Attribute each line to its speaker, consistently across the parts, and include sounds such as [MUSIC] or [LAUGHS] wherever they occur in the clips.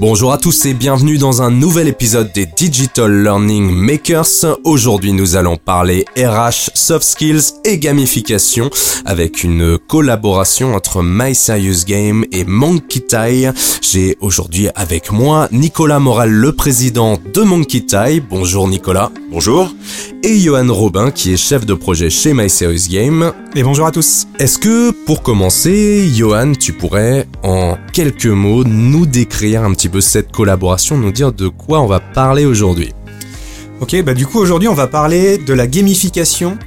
Speaker 1: Bonjour à tous et bienvenue dans un nouvel épisode des Digital Learning Makers. Aujourd'hui nous allons parler RH, soft skills et gamification avec une collaboration entre My Serious Game et Monkey Tie. J'ai aujourd'hui avec moi Nicolas Moral, le président de Monkey Tie. Bonjour Nicolas.
Speaker 2: Bonjour.
Speaker 1: Et Johan Robin qui est chef de projet chez My Serious Game.
Speaker 3: Et bonjour à tous.
Speaker 1: Est-ce que pour commencer, Johan, tu pourrais en quelques mots nous décrire un petit cette collaboration, nous dire de quoi on va parler aujourd'hui.
Speaker 3: Ok, bah du coup aujourd'hui on va parler de la gamification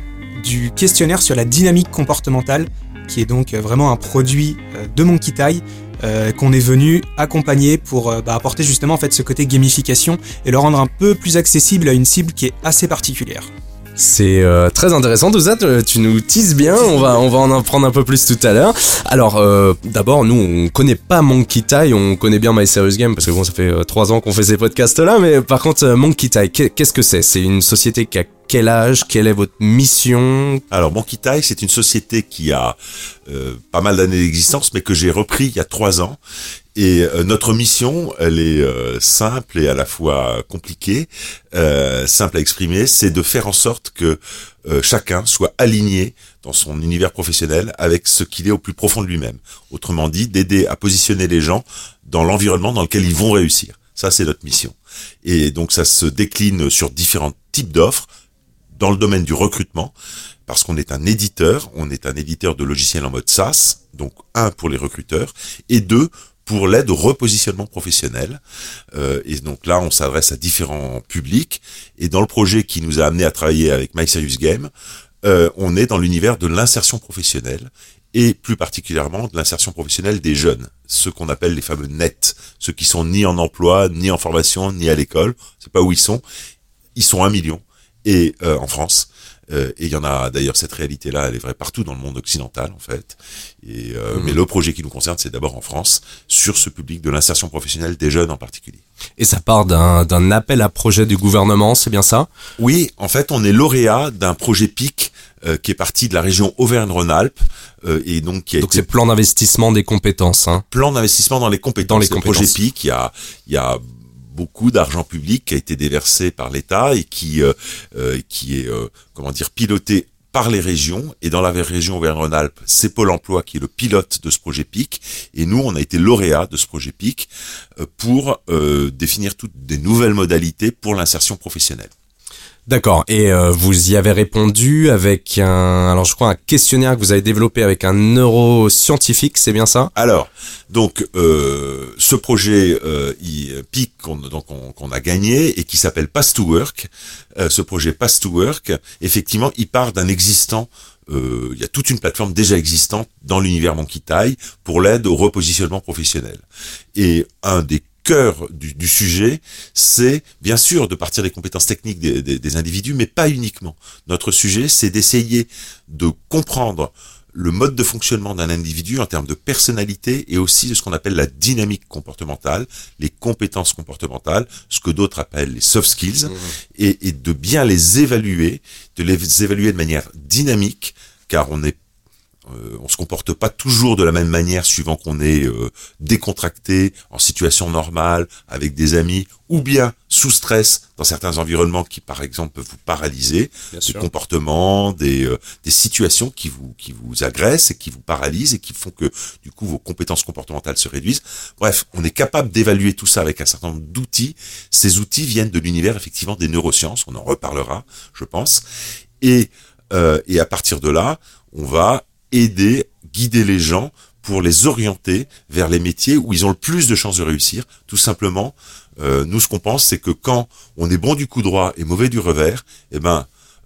Speaker 3: du questionnaire sur la dynamique comportementale, qui est donc euh, vraiment un produit euh, de Monkey Tie euh, qu'on est venu accompagner pour bah, apporter justement en fait ce côté gamification et le rendre un peu plus accessible à une cible qui est assez particulière.
Speaker 1: C'est euh, très intéressant. Tout ça, tu nous teases bien, on va, on va en apprendre un peu plus tout à l'heure. Alors euh, d'abord, nous on connaît pas Monkey Tie, on connaît bien My Serious Game parce que bon ça fait euh, trois ans qu'on fait ces podcasts là, mais par contre Monkey Tie, qu'est-ce que c'est? C'est une société qui a quel âge Quelle est votre mission
Speaker 2: Alors Tie, c'est une société qui a pas mal d'années d'existence, mais que j'ai repris il y a trois ans et euh, notre mission, elle est euh, simple et à la fois compliquée, euh, simple à exprimer, c'est de faire en sorte que chacun soit aligné dans son univers professionnel avec ce qu'il est au plus profond de lui-même. Autrement dit, d'aider à positionner les gens dans l'environnement dans lequel ils vont réussir. Ça, c'est notre mission. Et donc, ça se décline sur différents types d'offres dans le domaine du recrutement, parce qu'on est un éditeur, on est un éditeur de logiciels en mode SaaS, donc un pour les recruteurs, et deux pour l'aide au repositionnement professionnel. Euh, et donc là, on s'adresse à différents publics. Et dans le projet qui nous a amené à travailler avec My Serious Game, euh, on est dans l'univers de l'insertion professionnelle et plus particulièrement de l'insertion professionnelle des jeunes, ceux qu'on appelle les fameux nets, ceux qui sont ni en emploi, ni en formation, ni à l'école, c'est pas où ils sont. Ils sont un million et euh, en France euh, et il y en a d'ailleurs cette réalité-là, elle est vraie partout dans le monde occidental en fait. Et, euh, mhm. Mais le projet qui nous concerne, c'est d'abord en France, sur ce public de l'insertion professionnelle des jeunes en particulier.
Speaker 1: Et ça part d'un appel à projet du gouvernement, c'est bien ça?
Speaker 2: Oui, en fait, on est lauréat d'un projet PIC euh, qui est parti de la région Auvergne-Rhône-Alpes et donc qui a
Speaker 1: donc c'est plan d'investissement des compétences. Hein?
Speaker 2: Plan d'investissement dans les compétences. Dans les compétences. projet PIC, il y a, il y a beaucoup d'argent public qui a été déversé par l'État et qui euh, euh, qui est euh, comment dire piloté par les régions et dans la région Auvergne-Rhône-Alpes, c'est Pôle Emploi qui est le pilote de ce projet PIC et nous on a été lauréat de ce projet PIC pour définir toutes des nouvelles modalités pour l'insertion professionnelle.
Speaker 1: D'accord. Et euh, vous y avez répondu avec un, alors je crois un questionnaire que vous avez développé avec un neuroscientifique, c'est bien ça?
Speaker 2: Alors, donc euh, ce projet euh, PIC qu'on a gagné et qui s'appelle Pass to Work, euh, ce projet Pass to Work, effectivement, il part d'un existant il y a toute une plateforme déjà existante dans l'univers Monkey Tie pour l'aide au repositionnement professionnel. Et un des cœur du, sujet, c'est bien sûr de partir des compétences techniques des, individus, mais pas uniquement. Notre sujet, c'est d'essayer de comprendre le mode de fonctionnement d'un individu en termes de personnalité et aussi de ce qu'on appelle la dynamique comportementale, les compétences comportementales, ce que d'autres appellent les soft skills, mmh. et, et, de bien les évaluer, de les évaluer de manière dynamique, car on n'est euh, on se comporte pas toujours de la même manière suivant qu'on est euh, décontracté, en situation normale, avec des amis, ou bien sous stress dans certains environnements qui, par exemple, peuvent vous paralyser, des comportements, des, euh, des situations qui vous qui vous agressent et qui vous paralysent et qui font que du coup vos compétences comportementales se réduisent. Bref, on est capable d'évaluer tout ça avec un certain nombre d'outils. Ces outils viennent de l'univers effectivement des neurosciences. On en reparlera, je pense. Et et à partir de là, on va aider, guider les gens pour les orienter vers les métiers où ils ont le plus de chances de réussir. Tout simplement, euh, nous ce qu'on pense, c'est que quand on est bon du coup droit et mauvais du revers, eh ben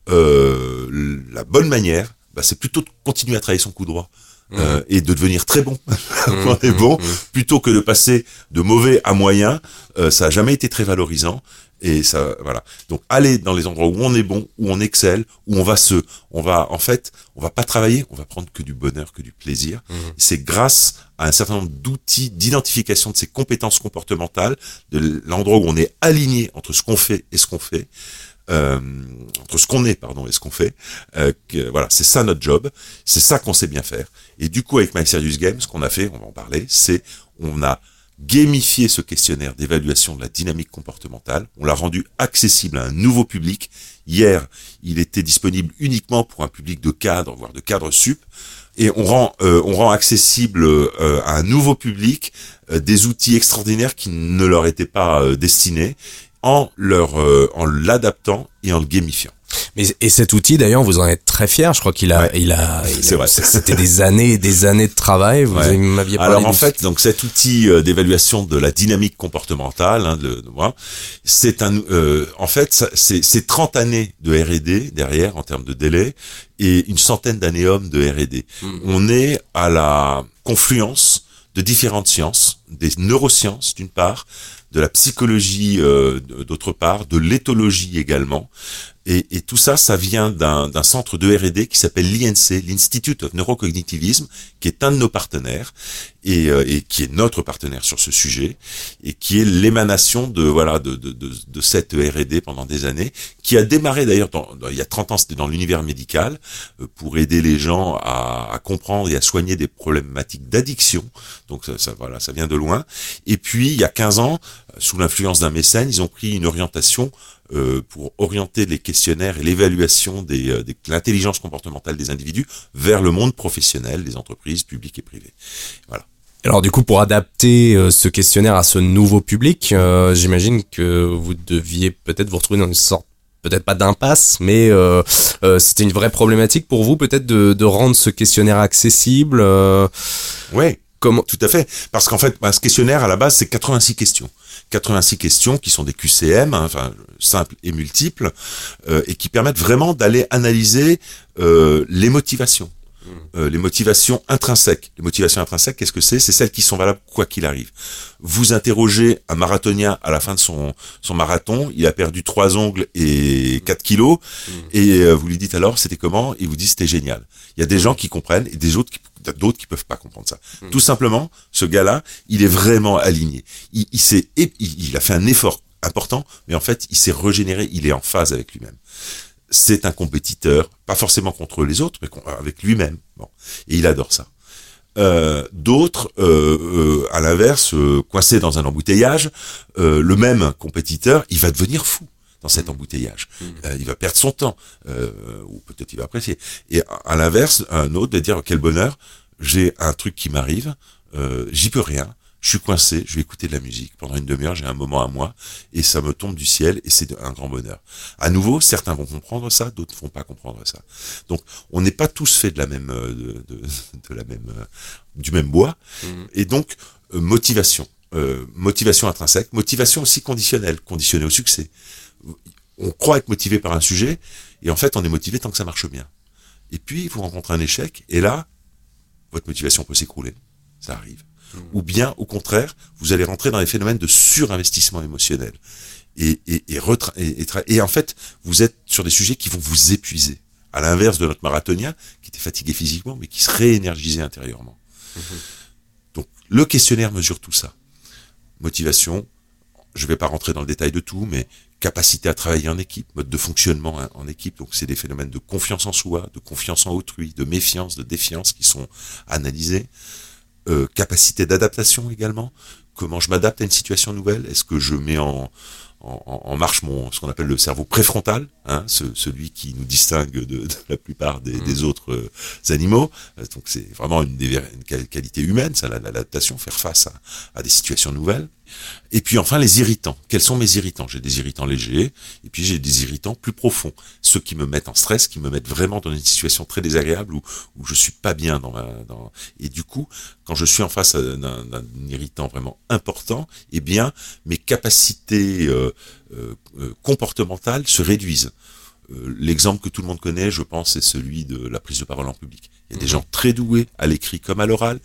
Speaker 2: euh, la bonne manière, bah, c'est plutôt de continuer à travailler son coup droit. Mmh. Euh, et de devenir très bon [LAUGHS] quand on est bon, mmh. plutôt que de passer de mauvais à moyen, euh, ça a jamais été très valorisant. Et ça, voilà. Donc, aller dans les endroits où on est bon, où on excelle, où on va se, on va, en fait, on va pas travailler, on va prendre que du bonheur, que du plaisir. Mmh. C'est grâce à un certain nombre d'outils d'identification de ces compétences comportementales, de l'endroit où on est aligné entre ce qu'on fait et ce qu'on fait, euh, entre ce qu'on est, pardon, et ce qu'on fait. Euh, que, voilà, c'est ça notre job, c'est ça qu'on sait bien faire. Et du coup, avec My Serious Game, ce qu'on a fait, on va en parler, c'est on a gamifié ce questionnaire d'évaluation de la dynamique comportementale. On l'a rendu accessible à un nouveau public. Hier, il était disponible uniquement pour un public de cadres, voire de cadres sup. Et on rend, euh, on rend accessible euh, à un nouveau public euh, des outils extraordinaires qui ne leur étaient pas destinés en leur, en l'adaptant et en le gamifiant.
Speaker 1: Mais et cet outil d'ailleurs, vous en êtes très fier. Je crois qu'il a, il a. [LAUGHS] [LAUGHS] C'était des années, et des années de travail. Vous m'aviez
Speaker 2: parlé. Alors en fait, donc cet outil euh, d'évaluation de la dynamique comportementale, hein, de, c'est un, euh, en fait, c'est c'est 30 années de R&D derrière en termes de délai et une centaine d'années hommes de R&D. Hmm. On est à la confluence de différentes sciences, des neurosciences d'une part, de la psychologie euh, d'autre part, de l'éthologie également, et, et, tout ça, ça vient d'un centre de R&D qui s'appelle l'INC, l'Institute of Neurocognitivism, qui est un de nos partenaires et, euh, et, qui est notre partenaire sur ce sujet et qui est l'émanation de voilà de, de, de, de cette R&D pendant des années, qui a démarré d'ailleurs il y a 30 ans, c'était dans l'univers médical euh, pour aider les gens à, à, comprendre et à soigner des problématiques d'addiction. Donc ça, ça, voilà, ça vient de loin. Et puis il y a 15 ans, sous l'influence d'un mécène, ils ont pris une orientation euh, pour orienter les questionnaires et l'évaluation des, euh, de l'intelligence comportementale des individus vers le monde professionnel, des entreprises publiques et privées. Voilà.
Speaker 1: Alors du coup, pour adapter euh, ce questionnaire à ce nouveau public, j'imagine que vous deviez peut-être vous retrouver dans une sorte peut-être pas d'impasse, mais euh, c'était une vraie problématique pour vous, peut-être de, de, rendre ce questionnaire accessible. Euh...
Speaker 2: Oui, comment Tout à fait, parce qu'en fait, bah, ce questionnaire à la base, c'est 86 questions. 86 questions qui sont des QCM, hein, enfin simples et multiples, euh, et qui permettent vraiment d'aller analyser euh, les motivations. Mmh. Euh, les motivations intrinsèques. Les motivations intrinsèques, qu'est-ce que c'est? C'est celles qui sont valables quoi qu'il arrive. Vous interrogez un marathonien à la fin de son, son marathon, il a perdu trois ongles et 4 kilos, mmh. et vous lui dites alors c'était comment? Il vous dit c'était génial. Il y a des gens qui comprennent et des autres qui d'autres qui peuvent pas comprendre ça. Hmm. Tout simplement, ce gars-là, il est vraiment aligné. Il, il s'est, il, a fait un effort important, mais en fait, il s'est régénéré. Il est en phase avec lui-même. C'est un compétiteur, pas forcément contre les autres, mais avec lui-même. Bon, et il adore ça. Euh, D'autres, euh, euh, à l'inverse, euh, coincés dans un embouteillage, euh, le même compétiteur, il va devenir fou dans cet embouteillage. Hmm. Euh, il va perdre son temps, euh, ou peut-être il va apprécier. Et à, l'inverse, un autre de dire quel bonheur, j'ai un truc qui m'arrive, euh, j'y peux rien, je suis coincé, je vais écouter de la musique pendant une demi-heure, j'ai un moment à moi et ça me tombe du ciel et c'est un grand bonheur. À nouveau, certains vont comprendre ça, d'autres ne vont pas comprendre ça. Donc, on n'est pas tous faits de la même, de, de, de la même, du même bois hmm. et donc motivation. Euh, motivation intrinsèque, motivation aussi conditionnelle, conditionnée au succès on croit être motivé par un sujet, et en fait, on est motivé tant que ça marche bien. Et puis, vous rencontrez un échec, et là, votre motivation peut s'écrouler. Ça arrive. Mmh. Ou bien, au contraire, vous allez rentrer dans les phénomènes de surinvestissement émotionnel. Et, et, et, et, et, en fait, vous êtes sur des sujets qui vont vous épuiser. À l'inverse de notre marathonien, qui était fatigué physiquement, mais qui se réénergisait intérieurement. Mmh. Donc, le questionnaire mesure tout ça. Motivation, je ne vais pas rentrer dans le détail de tout, mais capacité à travailler en équipe, mode de fonctionnement hein, en équipe. Donc c'est des phénomènes de confiance en soi, de confiance en autrui, de méfiance, de défiance qui sont analysés. Euh, capacité d'adaptation également. Comment je m'adapte à une situation nouvelle? Est-ce que je mets en, en, marche mon ce qu'on appelle le cerveau préfrontal, hein, celui qui nous distingue de, la plupart des, mmh. autres euh, animaux? Euh, donc c'est vraiment une, une, qualité humaine, ça, l'adaptation, faire face à, à des situations nouvelles. Et puis enfin les irritants. Quels sont mes irritants? J'ai des irritants légers et puis j'ai des irritants plus profonds. Ceux qui me mettent en stress, qui me mettent vraiment dans une situation très désagréable où, où je suis pas bien dans ma... Dans... Et du coup, quand je suis en face d'un irritant vraiment important, eh bien mes capacités euh, euh, euh comportementales se réduisent. Euh, l'exemple que tout le monde connaît, je pense, c'est celui de la prise de parole en public. Il y a des mmh. gens très doués à l'écrit comme à l'oral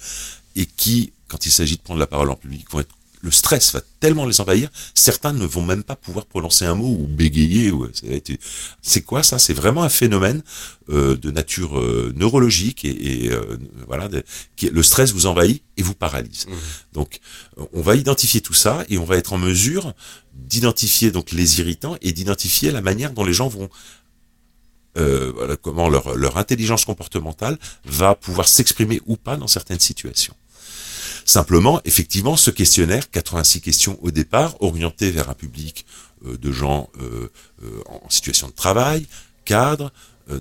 Speaker 2: et qui, quand il s'agit de prendre la parole en public, vont être le stress va tellement les envahir, certains ne vont même pas pouvoir prononcer un mot ou bégayer. C'est quoi ça? C'est vraiment un phénomène euh, de nature euh, neurologique et, et euh, voilà, qui, le stress vous envahit et vous paralyse. Mmh. Donc, on va identifier tout ça et on va être en mesure d'identifier donc les irritants et d'identifier la manière dont les gens vont euh, voilà, comment leur, leur intelligence comportementale va pouvoir s'exprimer ou pas dans certaines situations. Simplement, effectivement, ce questionnaire, 86 questions au départ, orienté vers un public euh, de gens euh, euh, en situation de travail, cadres,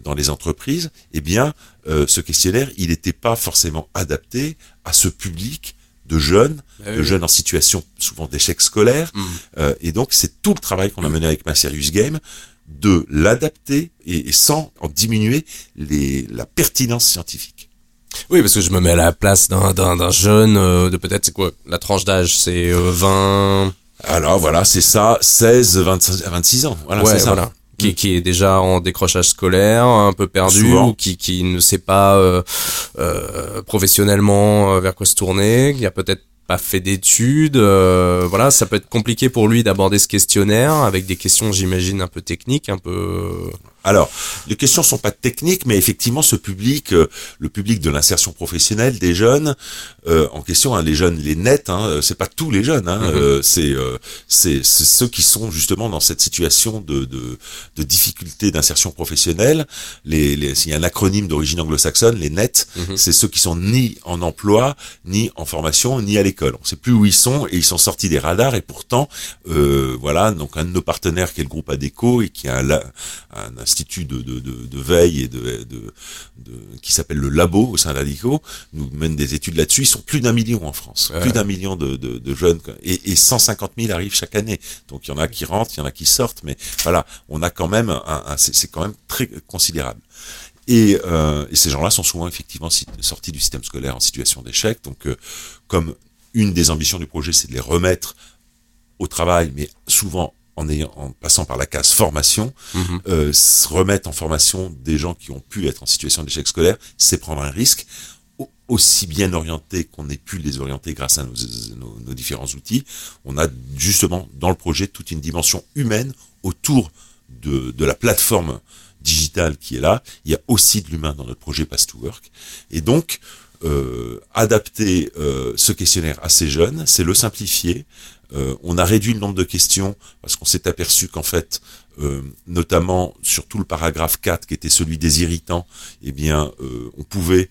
Speaker 2: dans les entreprises, eh bien, ce questionnaire, il n'était pas forcément adapté à ce public de jeunes, bah de jeunes en situation souvent d'échec scolaire. Mmh. et donc, c'est tout le travail qu'on a mené avec ma Serious Game de l'adapter et, sans en diminuer les, la pertinence scientifique.
Speaker 1: Oui, parce que je me mets à la place d'un jeune de peut-être, c'est quoi, la tranche d'âge, c'est 20...
Speaker 2: Alors voilà, c'est ça, 16, 26 ans. Voilà, c'est ça. Voilà.
Speaker 1: Qui, qui, est déjà en décrochage scolaire, un peu perdu, ou qui, qui ne sait pas euh, euh, professionnellement euh, vers quoi se tourner, qui a peut-être pas fait d'études, euh, voilà, ça peut être compliqué pour lui d'aborder ce questionnaire avec des questions, j'imagine, un peu techniques, un peu
Speaker 2: alors, les questions sont pas techniques, mais effectivement, ce public, euh, le public de l'insertion professionnelle des jeunes, euh, en question, hein, les jeunes, les nets, hein, euh, c'est pas tous les jeunes, hein, mhm. c'est c'est ceux qui sont justement dans cette situation de de, de difficulté d'insertion professionnelle. Les, les, il y a un acronyme d'origine anglo-saxonne, les nets, mhm. c'est ceux qui sont ni en emploi, ni en formation, ni à l'école. On sait plus où ils sont et ils sont sortis des radars et pourtant, voilà, donc un de nos partenaires qui est le groupe Adeco et qui a un, un institut de, de, de, veille et de, de qui s'appelle le Labo au sein d'Alico, nous mène des études là-dessus. Ils sont plus d'un million en France, plus d'un million de, de, jeunes et, et 150 000 arrivent chaque année. Donc il y en a qui rentrent, il y en a qui sortent, mais voilà, on a quand même un, c'est quand même très considérable. Et, euh, et ces gens-là sont souvent effectivement sortis du système scolaire en situation d'échec. Donc, euh, comme une des ambitions du projet, c'est de les remettre au travail, mais souvent en, ayant, en passant par la case formation, mhm. euh, se remettre en formation des gens qui ont pu être en situation d'échec scolaire, c'est prendre un risque aussi bien orienté qu'on ait pu les orienter grâce à nos, différents outils. On a justement dans le projet toute une dimension humaine autour de, de la plateforme digitale qui est là. Il y a aussi de l'humain dans notre projet Pass to Work. Et donc, euh, adapter euh, ce questionnaire à ces jeunes, c'est le simplifier, euh, on a réduit le nombre de questions parce qu'on s'est aperçu qu'en fait, euh, notamment sur tout le paragraphe 4 qui était celui des irritants, eh bien, euh, on pouvait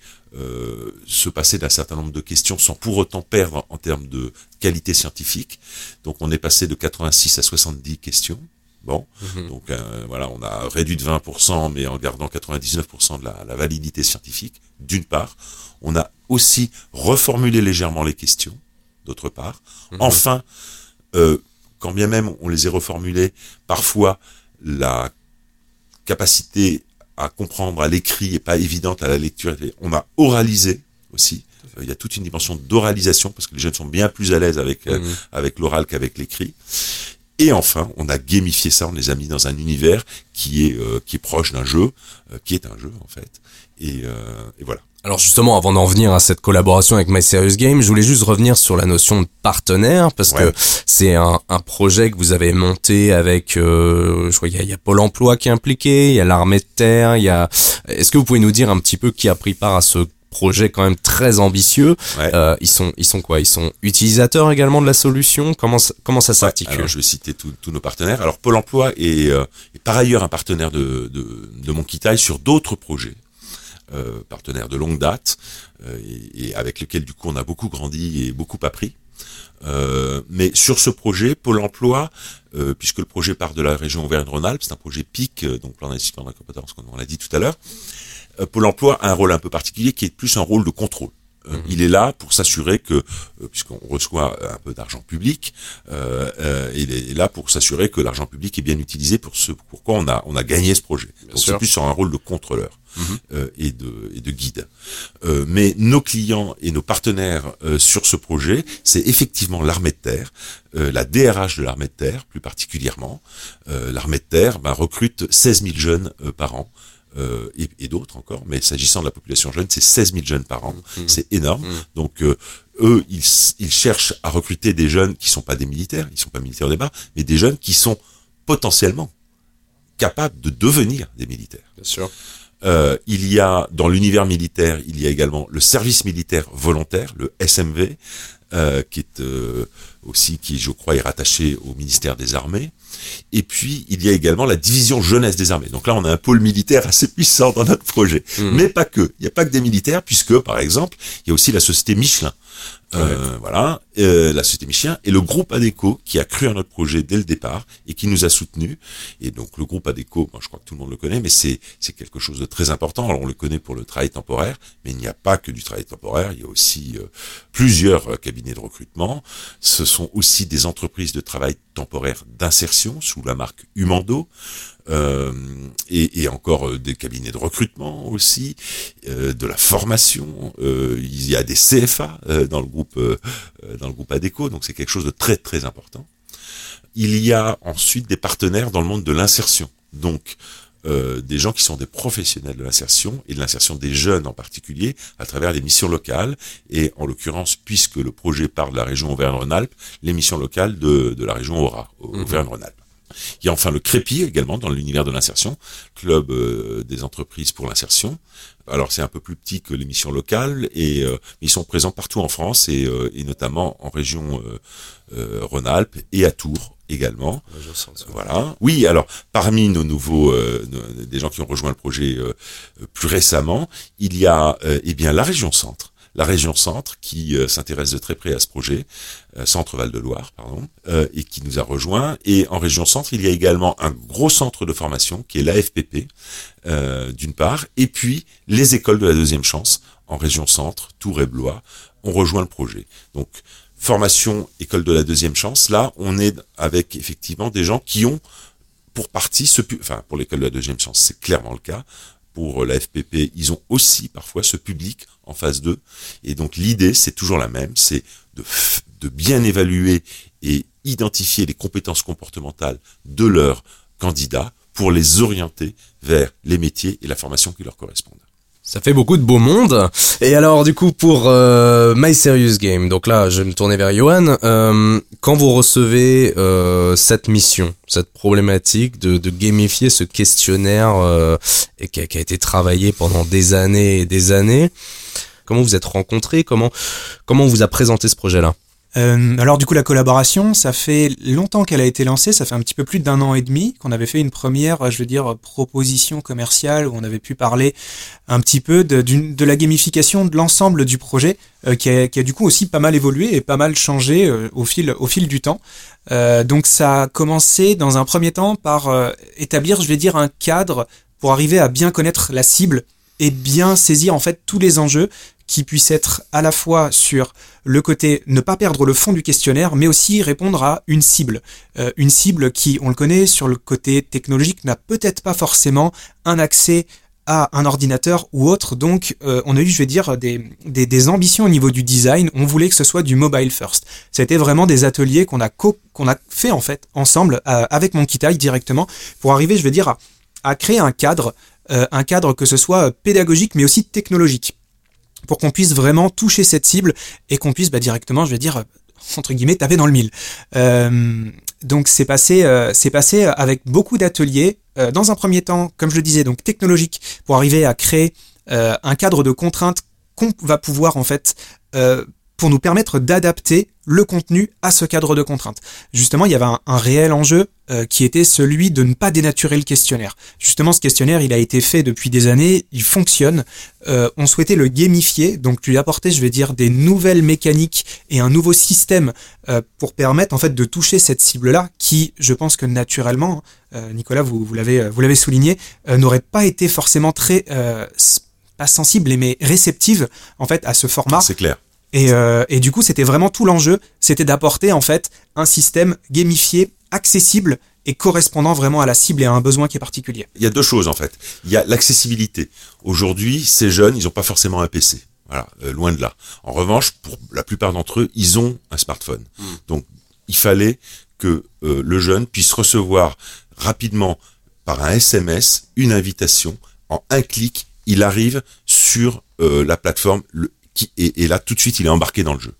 Speaker 2: se passer d'un certain nombre de questions sans pour autant perdre en termes de qualité scientifique. Donc on est passé de 86 à 70 questions. Bon, mhm. donc voilà, on a réduit de 20%, mais en gardant 99% de la, la validité scientifique, d'une part. On a aussi reformulé légèrement les questions d'autre part. Mhm. Enfin, euh, quand bien même on les ait reformulés, parfois la capacité à comprendre à l'écrit est pas évidente à la lecture. On a oralisé aussi. Euh, il y a toute une dimension d'oralisation parce que les jeunes sont bien plus à l'aise avec euh, mhm. avec l'oral qu'avec l'écrit. Et enfin, on a gamifié ça, on les a mis dans un univers qui est qui est proche d'un jeu, qui est un jeu en fait. Et, et voilà.
Speaker 1: Alors justement, avant d'en venir à cette collaboration avec My Serious Game, je voulais juste revenir sur la notion de partenaire parce que c'est un, un, projet que vous avez monté avec, euh, je crois qu'il y, y, a Pôle Emploi qui est impliqué, il y a l'armée de terre, il y a. Est-ce que vous pouvez nous dire un petit peu qui a pris part à ce projet quand même très ambitieux. Euh, ils sont, ils sont quoi? Ils sont utilisateurs également de la solution? Comment ça, comment ça s'articule?
Speaker 2: Je vais citer tous nos partenaires. Alors Pôle Emploi est, euh, est, par ailleurs un partenaire de, de, de Monkey sur d'autres projets. Euh, partenaire de longue date euh, et, avec lequel du coup on a beaucoup grandi et beaucoup appris. Euh, mais sur ce projet, Pôle Emploi, puisque le projet part de la région Auvergne-Rhône-Alpes, c'est un projet PIC, donc plan d'investissement de la compétence, comme on l'a dit tout à l'heure. Pôle Emploi a un rôle un peu particulier qui est plus un rôle de contrôle. Mhm. Il est là pour s'assurer que, puisqu'on reçoit un peu d'argent public, euh, il est là pour s'assurer que l'argent public est bien utilisé pour ce pourquoi on a on a gagné ce projet. Donc c'est plus sur un rôle de contrôleur. Mhm. Euh, et, de, et de guide. Euh, mais nos clients et nos partenaires euh, sur ce projet, c'est effectivement l'armée de terre, la DRH de l'armée de terre plus particulièrement. l'armée de terre ben, recrute 16 000 jeunes par an. Euh, et, et d'autres encore, mais s'agissant de la population jeune, c'est 16 000 jeunes par an, mhm. c'est énorme. Mhm. Donc eux, ils, ils, cherchent à recruter des jeunes qui sont pas des militaires, ils sont pas militaires au départ, mais des jeunes qui sont potentiellement capables de devenir des militaires.
Speaker 1: Bien sûr.
Speaker 2: Euh, il y a dans l'univers militaire, il y a également le service militaire volontaire, le SMV, euh, qui est euh, aussi, qui je crois est rattaché au ministère des Armées. Et puis il y a également la division jeunesse des armées. Donc là, on a un pôle militaire assez puissant dans notre projet, mmh. mais pas que. Il n'y a pas que des militaires, puisque par exemple, il y a aussi la société Michelin. Euh, voilà, euh, la société Michelin et le groupe Adeco qui a cru à notre projet dès le départ et qui nous a soutenus. Et donc le groupe Adeco, moi je crois que tout le monde le connaît, mais c'est c'est quelque chose de très important. Alors on le connaît pour le travail temporaire, mais il n'y a pas que du travail temporaire. Il y a aussi euh, plusieurs euh, cabinets de recrutement. Ce sont aussi des entreprises de travail temporaire d'insertion sous la marque Humando. Euh, et, et, encore euh, des cabinets de recrutement aussi, euh, de la formation. il y a des CFA dans le groupe dans le groupe Adeco, donc c'est quelque chose de très très important. Il y a ensuite des partenaires dans le monde de l'insertion, donc euh, des gens qui sont des professionnels de l'insertion et de l'insertion des jeunes en particulier à travers les missions locales et en l'occurrence puisque le projet part de la région Auvergne-Rhône-Alpes, les missions locales de, de la région Aura, mhm. Auvergne-Rhône-Alpes. Il y a enfin le Crépi également dans l'univers de l'insertion, club euh, des entreprises pour l'insertion. Alors c'est un peu plus petit que les missions locales et euh, ils sont présents partout en France et, euh, et notamment en région Rhône-Alpes et à Tours également. Voilà. Oui, alors parmi nos nouveaux, des gens qui ont rejoint le projet plus récemment, il y a eh bien la région Centre la région Centre qui euh, s'intéresse de très près à ce projet, euh, Centre Val de Loire, pardon, euh, et qui nous a rejoint. Et en région Centre, il y a également un gros centre de formation qui est l'AFPP, d'une part, et puis les écoles de la deuxième chance en région Centre, Tours et Blois, ont rejoint le projet. Donc formation école de la deuxième chance, là, on est avec effectivement des gens qui ont pour partie ce, enfin pour l'école de la deuxième chance, c'est clairement le cas, pour la FPP, ils ont aussi parfois ce public en phase 2. Et donc l'idée, c'est toujours la même, c'est de bien évaluer et identifier les compétences comportementales de leurs candidats pour les orienter vers les métiers et la formation qui leur correspondent.
Speaker 1: Ça fait beaucoup de beau monde. Et alors, du coup, pour euh, My Serious Game, donc là, je vais me tourner vers Johan. Euh, quand vous recevez euh, cette mission, cette problématique de, de gamifier ce questionnaire et qui a, qui a, été travaillé pendant des années et des années, comment vous êtes rencontrés? Comment comment on vous a présenté ce projet-là?
Speaker 3: Euh, alors du coup la collaboration, ça fait longtemps qu'elle a été lancée, ça fait un petit peu plus d'un an et demi qu'on avait fait une première, je veux dire, proposition commerciale où on avait pu parler un petit peu de, la gamification de l'ensemble du projet euh, qui, a, qui, a, du coup aussi pas mal évolué et pas mal changé euh, au, fil, au fil du temps. donc ça a commencé dans un premier temps par établir, je vais dire, un cadre pour arriver à bien connaître la cible et bien saisir en fait tous les enjeux qui puissent être à la fois sur le côté ne pas perdre le fond du questionnaire, mais aussi répondre à une cible. Euh, une cible qui, on le connaît, sur le côté technologique, n'a peut-être pas forcément un accès à un ordinateur ou autre. Donc, euh, on a eu, je vais dire, des, ambitions au niveau du design. On voulait que ce soit du mobile first. C'était vraiment des ateliers qu'on a qu'on fait en fait ensemble euh, avec mon Kitai directement pour arriver, je vais dire, à créer un cadre, un cadre que ce soit pédagogique mais aussi technologique pour qu'on puisse vraiment toucher cette cible et qu'on puisse bah, directement, je vais dire, entre guillemets, taper dans le mille. Euh, donc c'est passé, euh, avec beaucoup d'ateliers. Euh, dans un premier temps, comme je le disais, donc technologique, pour arriver à créer un cadre de contraintes qu'on va pouvoir en fait pour nous permettre d'adapter le contenu à ce cadre de contraintes. Justement, il y avait un, réel enjeu euh, qui était celui de ne pas dénaturer le questionnaire. Justement, ce questionnaire, il a été fait depuis des années, il fonctionne. Euh, on souhaitait le gamifier, donc lui apporter, je vais dire, des nouvelles mécaniques et un nouveau système euh, pour permettre en fait de toucher cette cible-là, qui, je pense que naturellement, Nicolas, vous, l'avez souligné, n'aurait pas été forcément très sensible mais réceptive en fait à ce format.
Speaker 2: C'est clair.
Speaker 3: Et, euh, et, du coup, c'était vraiment tout l'enjeu, c'était d'apporter en fait un système gamifié, accessible et correspondant vraiment à la cible et à un besoin qui est particulier.
Speaker 2: Il y a deux choses en fait. Il y a l'accessibilité. Aujourd'hui, ces jeunes, ils n'ont pas forcément un PC. Voilà, euh, loin de là. En revanche, pour la plupart d'entre eux, ils ont un smartphone. Hmm. Donc, il fallait que euh, le jeune puisse recevoir rapidement par un SMS une invitation. En un clic, il arrive sur la plateforme. Le, et, là tout de suite il est embarqué dans le jeu.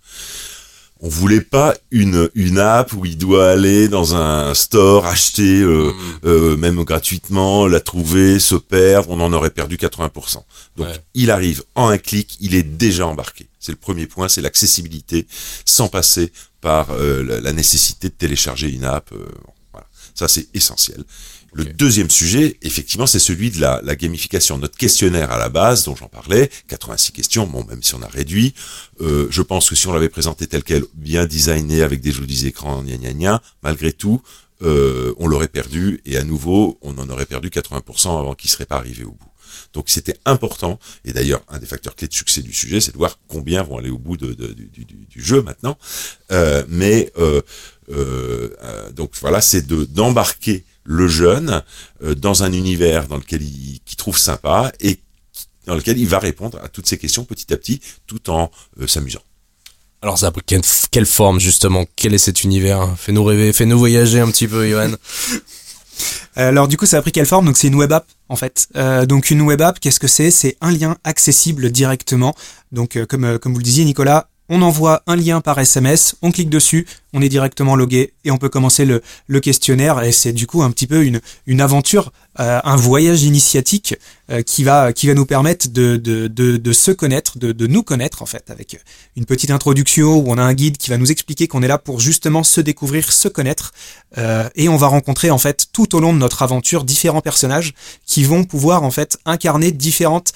Speaker 2: On voulait pas une une app où il doit aller dans un store acheter euh, mm. euh, même gratuitement, la trouver, se perdre, on en aurait perdu 80%. Donc il arrive en un clic, il est déjà embarqué. C'est le premier point, c'est l'accessibilité sans passer par euh, la, nécessité de télécharger une app. voilà. Ça c'est essentiel. Le deuxième sujet, effectivement, c'est celui de la, la, gamification. Notre questionnaire à la base, dont j'en parlais, 86 questions, bon, même si on a réduit, euh, je pense que si on l'avait présenté tel quel, bien designé, avec des jolis écrans, gna gna gna, malgré tout, euh, on l'aurait perdu, et à nouveau, on en aurait perdu 80% avant qu'il serait pas arrivé au bout. Donc c'était important, et d'ailleurs un des facteurs clés de succès du sujet, c'est de voir combien vont aller au bout de, de, du, du, du, jeu maintenant. Euh, mais euh, euh, donc voilà, c'est de d'embarquer le jeune euh, dans un univers dans lequel il, qu'il trouve sympa et dans lequel il va répondre à toutes ces questions petit à petit, tout en euh, s'amusant.
Speaker 1: Alors ça a pris quelle, quelle, forme justement? Quel est cet univers? Fais-nous rêver, fais-nous voyager un petit peu, Johan. [LAUGHS]
Speaker 3: Alors du coup, ça a pris quelle forme? Donc c'est une web app en fait. Euh, donc une web app, qu'est-ce que c'est? C'est un lien accessible directement. Donc euh, comme euh, comme vous le disiez, Nicolas, on envoie un lien par SMS, on clique dessus, on est directement logué et on peut commencer le, questionnaire. Et c'est du coup un petit peu une, aventure, euh, un voyage initiatique euh, qui va qui va nous permettre de, de, se connaître, de, nous connaître en fait avec une petite introduction où on a un guide qui va nous expliquer qu'on est là pour justement se découvrir, se connaître euh, et on va rencontrer en fait tout au long de notre aventure différents personnages qui vont pouvoir en fait incarner différentes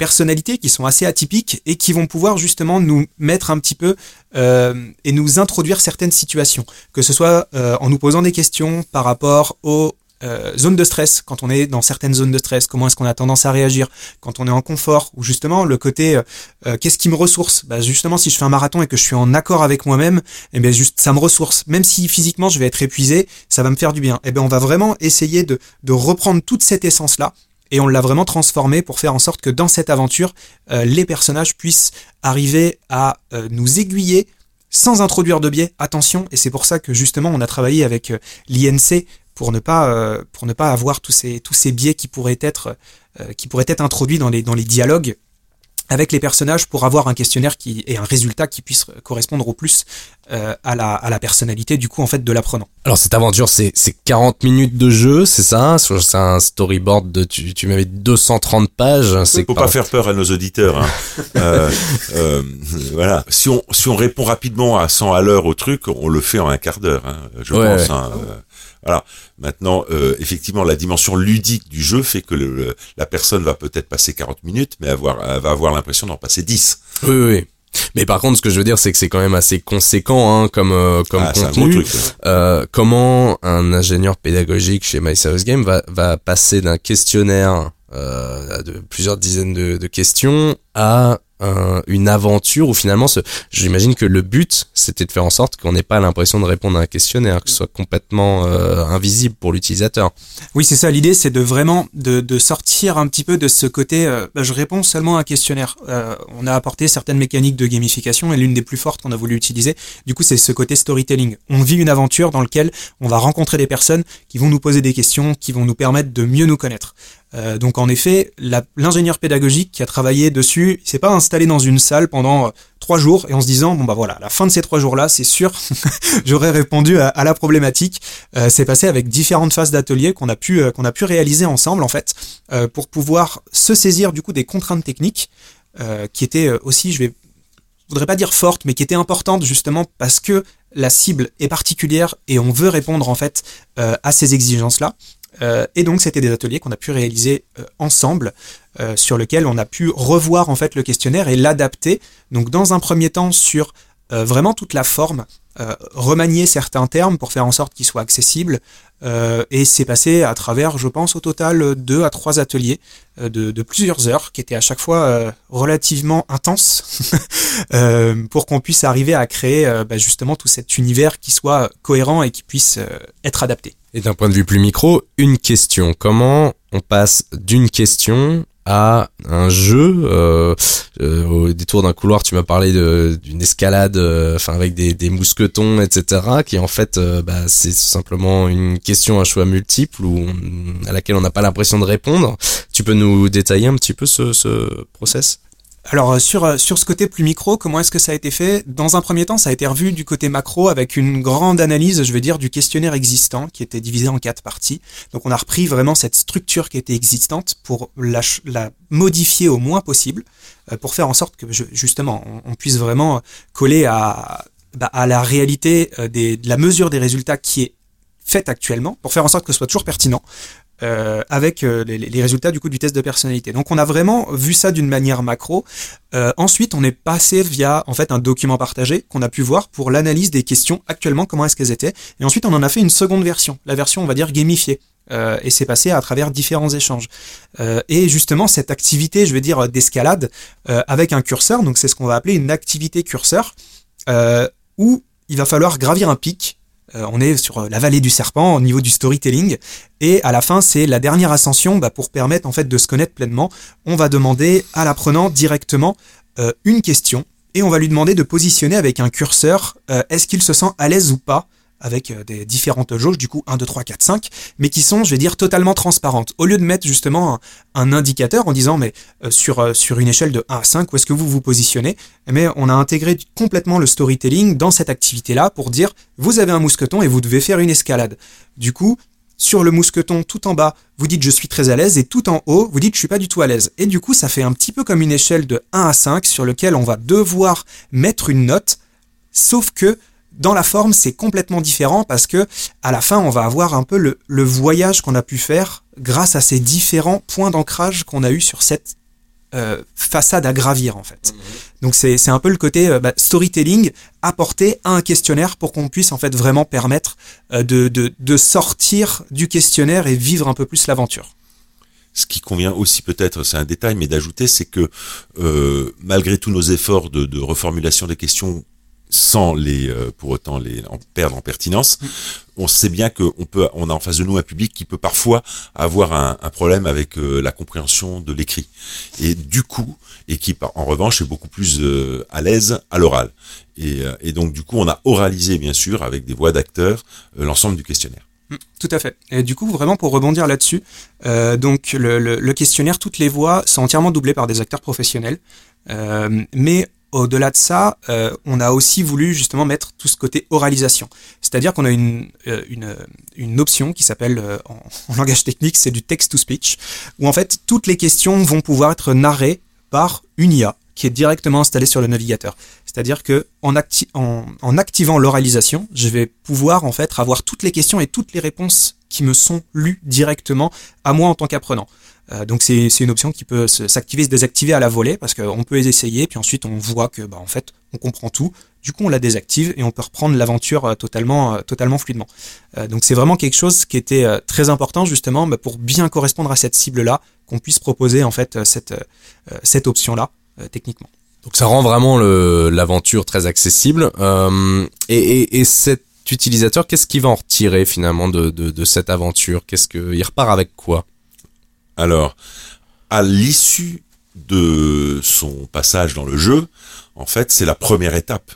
Speaker 3: personnalités qui sont assez atypiques et qui vont pouvoir justement nous mettre un petit peu euh, et nous introduire certaines situations, que ce soit euh, en nous posant des questions par rapport aux euh, zones de stress, quand on est dans certaines zones de stress, comment est-ce qu'on a tendance à réagir, quand on est en confort, ou justement le côté qu'est-ce qui me ressource? Bah, Justement, si je fais un marathon et que je suis en accord avec moi-même, eh bien juste ça me ressource. Même si physiquement je vais être épuisé, ça va me faire du bien. Eh bien on va vraiment essayer de, de reprendre toute cette essence-là et on l'a vraiment transformé pour faire en sorte que dans cette aventure, euh, les personnages puissent arriver à euh, nous aiguiller sans introduire de biais. Attention, et c'est pour ça que justement on a travaillé avec euh, l'INC pour ne pas ne pas avoir tous ces biais qui pourraient être introduits dans les dialogues avec les personnages pour avoir un questionnaire qui et un résultat qui puisse correspondre au plus euh, à, la, à la personnalité du coup en fait de l'apprenant.
Speaker 1: Alors cette aventure c'est c'est 40 minutes de jeu, c'est ça? C'est un storyboard de tu, tu m'avais 230 pages,
Speaker 2: c'est Faut pas faire peur à nos auditeurs hein. [LAUGHS] euh, euh, voilà, si on si on répond rapidement à 100 à l'heure au truc, on le fait en un quart d'heure hein, je ouais, pense ouais. Hein, euh, voilà. Maintenant, euh, effectivement, la dimension ludique du jeu fait que le, le, la personne va peut-être passer 40 minutes, mais avoir, elle va avoir l'impression d'en passer 10.
Speaker 1: Oui, oui. Mais par contre, ce que je veux dire, c'est que c'est quand même assez conséquent hein, comme euh, comme ah, contenu. Truc, euh, comment un ingénieur pédagogique chez My Serious Game va va passer d'un questionnaire euh, de plusieurs dizaines de, de questions à un, une aventure où finalement, j'imagine que le but, c'était de faire en sorte qu'on n'ait pas l'impression de répondre à un questionnaire, que ce soit complètement euh, invisible pour l'utilisateur.
Speaker 3: Oui, c'est ça. L'idée, c'est de vraiment de, sortir un petit peu de ce côté. Euh, bah, je réponds seulement à un questionnaire. Euh, on a apporté certaines mécaniques de gamification et l'une des plus fortes qu'on a voulu utiliser, du coup, c'est ce côté storytelling. On vit une aventure dans laquelle on va rencontrer des personnes qui vont nous poser des questions, qui vont nous permettre de mieux nous connaître. Euh, donc en effet, l'ingénieur pédagogique qui a travaillé dessus, il s'est pas installé dans une salle pendant euh, trois jours et en se disant bon bah voilà, la fin de ces trois jours-là, c'est sûr, [LAUGHS] j'aurais répondu à, la problématique. Euh, c'est passé avec différentes phases d'atelier qu'on a pu euh, qu'on a pu réaliser ensemble en fait pour pouvoir se saisir du coup des contraintes techniques qui étaient aussi, je vais voudrais pas dire fortes, mais qui étaient importantes justement parce que la cible est particulière et on veut répondre en fait à ces exigences-là. Euh, et donc c'était des ateliers qu'on a pu réaliser euh, ensemble, euh, sur lesquels on a pu revoir en fait le questionnaire et l'adapter. Donc dans un premier temps sur vraiment toute la forme, remanier certains termes pour faire en sorte qu'ils soient accessibles. Et c'est passé à travers, je pense, au total deux à trois ateliers de, de, plusieurs heures, qui étaient à chaque fois relativement intenses, [LAUGHS] pour qu'on puisse arriver à créer bah, justement tout cet univers qui soit cohérent et qui puisse être adapté.
Speaker 1: Et d'un point de vue plus micro, une question. Comment on passe d'une question à un jeu euh, euh, au détour d'un couloir tu m'as parlé d'une escalade euh, enfin avec des, des, mousquetons etc qui en fait euh, bah, c'est simplement une question à choix multiple ou à laquelle on n'a pas l'impression de répondre. Tu peux nous détailler un petit peu ce, ce process?
Speaker 3: Alors euh, sur, euh, sur ce côté plus micro, comment est-ce que ça a été fait? Dans un premier temps, ça a été revu du côté macro avec une grande analyse, je veux dire, du questionnaire existant qui était divisé en quatre parties. Donc on a repris vraiment cette structure qui était existante pour la, la modifier au moins possible, euh, pour faire en sorte que justement on, on puisse vraiment coller à, bah, à la réalité des, de la mesure des résultats qui est faites actuellement pour faire en sorte que ce soit toujours pertinent. Euh, avec euh, les, les, résultats du coup du test de personnalité. Donc on a vraiment vu ça d'une manière macro. Euh, ensuite, on est passé via en fait un document partagé qu'on a pu voir pour l'analyse des questions actuellement comment est-ce qu'elles étaient. Et ensuite, on en a fait une seconde version, la version on va dire gamifiée. Euh, et c'est passé à travers différents échanges. Euh, et justement, cette activité, je veux dire, d'escalade avec un curseur, donc c'est ce qu'on va appeler une activité curseur, où il va falloir gravir un pic euh, on est sur euh, la vallée du serpent au niveau du storytelling. Et à la fin, c'est la dernière ascension bah, pour permettre en fait de se connaître pleinement. On va demander à l'apprenant directement euh, une question et on va lui demander de positionner avec un curseur est-ce qu'il se sent à l'aise ou pas avec euh, des différentes jauges, du coup 1, 2, 3, 4, 5, mais qui sont, je vais dire, totalement transparentes. Au lieu de mettre justement un, indicateur en disant, mais euh, sur, euh, sur une échelle de 1 à 5, où est-ce que vous vous positionnez Mais on a intégré complètement le storytelling dans cette activité-là pour dire, vous avez un mousqueton et vous devez faire une escalade. Du coup, sur le mousqueton tout en bas, vous dites je suis très à l'aise et tout en haut, vous dites je suis pas du tout à l'aise. Et du coup, ça fait un petit peu comme une échelle de 1 à 5 sur lequel on va devoir mettre une note, sauf que dans la forme, c'est complètement différent parce que à la fin, on va avoir un peu le, voyage qu'on a pu faire grâce à ces différents points d'ancrage qu'on a eu sur cette euh, façade à gravir en fait. Mhm. Donc c'est un peu le côté euh, bah, storytelling apporté à un questionnaire pour qu'on puisse en fait vraiment permettre euh, de, de, sortir du questionnaire et vivre un peu plus l'aventure.
Speaker 2: Ce qui convient aussi peut-être, c'est un détail, mais d'ajouter, c'est que malgré tous nos efforts de, de reformulation des questions sans les euh, pour autant les en perdre en pertinence. On sait bien qu'on peut, on a en face de nous un public qui peut parfois avoir un, problème avec euh, la compréhension de l'écrit, et du coup, et qui en revanche est beaucoup plus euh, à l'aise à l'oral. Et, donc du coup, on a oralisé bien sûr avec des voix d'acteurs l'ensemble du questionnaire.
Speaker 3: Mmh, tout à fait. Et du coup, vraiment pour rebondir là-dessus, donc le, questionnaire, toutes les voix sont entièrement doublées par des acteurs professionnels, mais au-delà de ça, euh, on a aussi voulu justement mettre tout ce côté oralisation. C'est-à-dire qu'on a une, euh, une, une, option qui s'appelle, euh, [LAUGHS] en, langage technique, c'est du text-to-speech, où en fait toutes les questions vont pouvoir être narrées par une IA qui est directement installée sur le navigateur. C'est-à-dire que en, en, en activant l'oralisation, je vais pouvoir en fait avoir toutes les questions et toutes les réponses qui me sont lues directement à moi en tant qu'apprenant. Euh, donc c'est une option qui peut s'activer, se désactiver à la volée parce qu'on peut les essayer, puis ensuite on voit que bah, en fait on comprend tout. Du coup on la désactive et on peut reprendre l'aventure euh, totalement, euh, totalement fluidement. donc c'est vraiment quelque chose qui était très important justement bah, pour bien correspondre à cette cible là, qu'on puisse proposer en fait cette, cette option là techniquement.
Speaker 1: Donc ça rend vraiment l'aventure très accessible. et cet utilisateur, qu'est-ce qu'il va en retirer finalement de, de, de cette aventure? Qu'est-ce qu'il repart avec quoi?
Speaker 2: Alors, à l'issue de son passage dans le jeu, en fait, c'est la première étape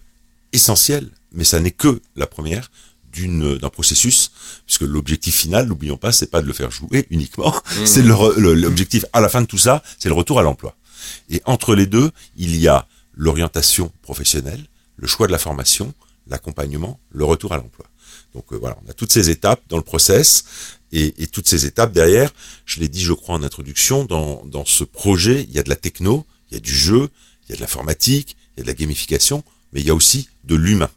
Speaker 2: essentielle, mais ça n'est que la première d'un processus, puisque l'objectif final, n'oublions pas, c'est pas de le faire jouer uniquement, mmh. c'est l'objectif à la fin de tout ça, c'est le retour à l'emploi. Et entre les deux, il y a l'orientation professionnelle, le choix de la formation, l'accompagnement, le retour à l'emploi. Donc euh, voilà, on a toutes ces étapes dans le process et, toutes ces étapes derrière, je l'ai dit, je crois, en introduction, dans, dans ce projet, il y a de la techno, il y a du jeu, il y a de l'informatique, il y a de la gamification, mais il y a aussi de l'humain.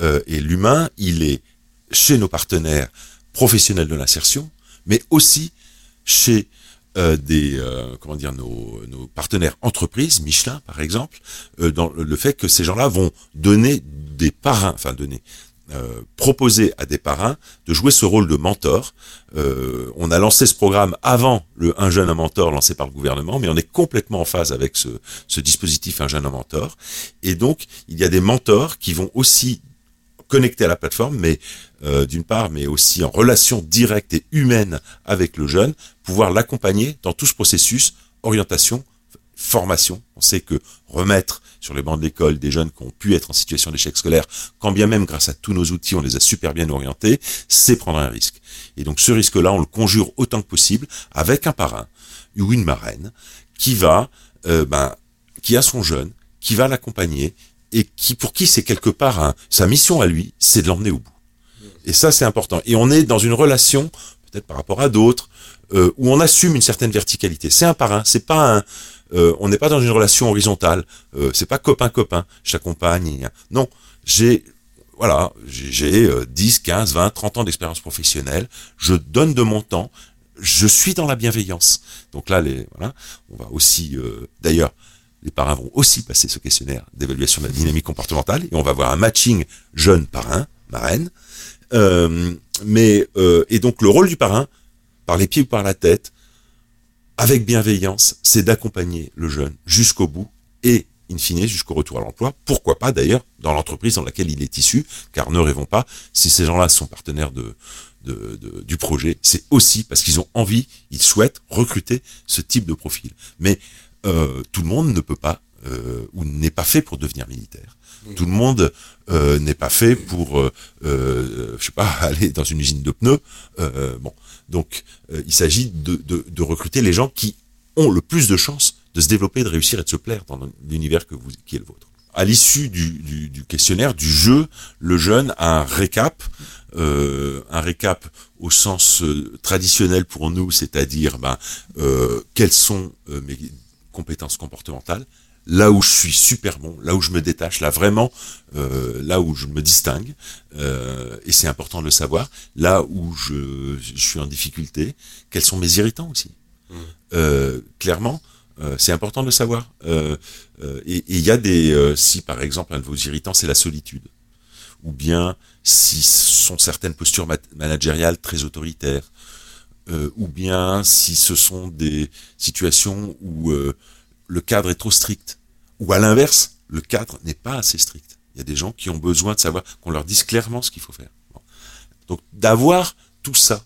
Speaker 2: Euh, et l'humain, il est chez nos partenaires professionnels de l'insertion, mais aussi chez euh, des euh, comment dire nos, nos, partenaires entreprises, Michelin par exemple, dans le fait que ces gens-là vont donner des parrains, enfin donner euh, proposer à des parrains de jouer ce rôle de mentor. Euh, on a lancé ce programme avant le Un jeune un mentor lancé par le gouvernement, mais on est complètement en phase avec ce, dispositif Un jeune un mentor. Et donc, il y a des mentors qui vont aussi connecter à la plateforme, mais euh, d'une part, mais aussi en relation directe et humaine avec le jeune, pouvoir l'accompagner dans tout ce processus, orientation, formation. On sait que remettre sur les bancs de l'école des jeunes qui ont pu être en situation d'échec scolaire, quand bien même grâce à tous nos outils, on les a super bien orientés, c'est prendre un risque. Et donc ce risque-là, on le conjure autant que possible avec un parrain ou une marraine qui va, euh, ben, qui a son jeune, qui va l'accompagner et qui, pour qui c'est quelque part sa mission à lui, c'est de l'emmener au bout. Et ça, c'est important. Et on est dans une relation, peut-être par rapport à d'autres, euh, où on assume une certaine verticalité. C'est un parrain, c'est pas un, euh, on n'est pas dans une relation horizontale. Euh, c'est pas copain copain. Je. Non, j'ai voilà, j'ai 10, 15, 20, 30 ans d'expérience professionnelle, je donne de mon temps, je suis dans la bienveillance. Donc là, les, voilà, on va aussi, euh, d'ailleurs, les parrains vont aussi passer ce questionnaire d'évaluation de la dynamique comportementale et on va avoir un matching jeune parrain, marraine. Euh, mais euh, et donc le rôle du parrain, par les pieds ou par la tête, avec bienveillance, c'est d'accompagner le jeune jusqu'au bout et in fine jusqu'au retour à l'emploi. Pourquoi pas d'ailleurs dans l'entreprise dans laquelle il est issu, car ne rêvons pas, si ces gens-là sont partenaires de, de, du projet, c'est aussi parce qu'ils ont envie, ils souhaitent recruter ce type de profil. Mais euh, tout le monde ne peut pas euh, ou n'est pas fait pour devenir militaire. Tout le monde euh, n'est pas fait pour, euh, euh, je sais pas, [LAUGHS] aller dans une usine de pneus. Euh, bon, donc il s'agit de, de, de, recruter les gens qui ont le plus de chances de se développer, de réussir et de se plaire dans l'univers que vous, qui est le vôtre. À l'issue du, du, du, questionnaire, du jeu, le jeune a un récap, euh, un récap au sens traditionnel pour nous, c'est-à-dire ben, quelles sont mes compétences comportementales, là où je suis super bon, là où je me détache, là vraiment, euh, là où je me distingue, euh, et c'est important de le savoir, là où je, je, suis en difficulté, quels sont mes irritants aussi. Mmh. Euh, clairement, euh, c'est important de le savoir. Euh, euh, et il y a des, si par exemple un de vos irritants c'est la solitude, ou bien si ce sont certaines postures managériales très autoritaires, ou bien si ce sont des situations où le cadre est trop strict, ou à l'inverse, le cadre n'est pas assez strict. Il y a des gens qui ont besoin de savoir qu'on leur dise clairement ce qu'il faut faire. Donc d'avoir tout ça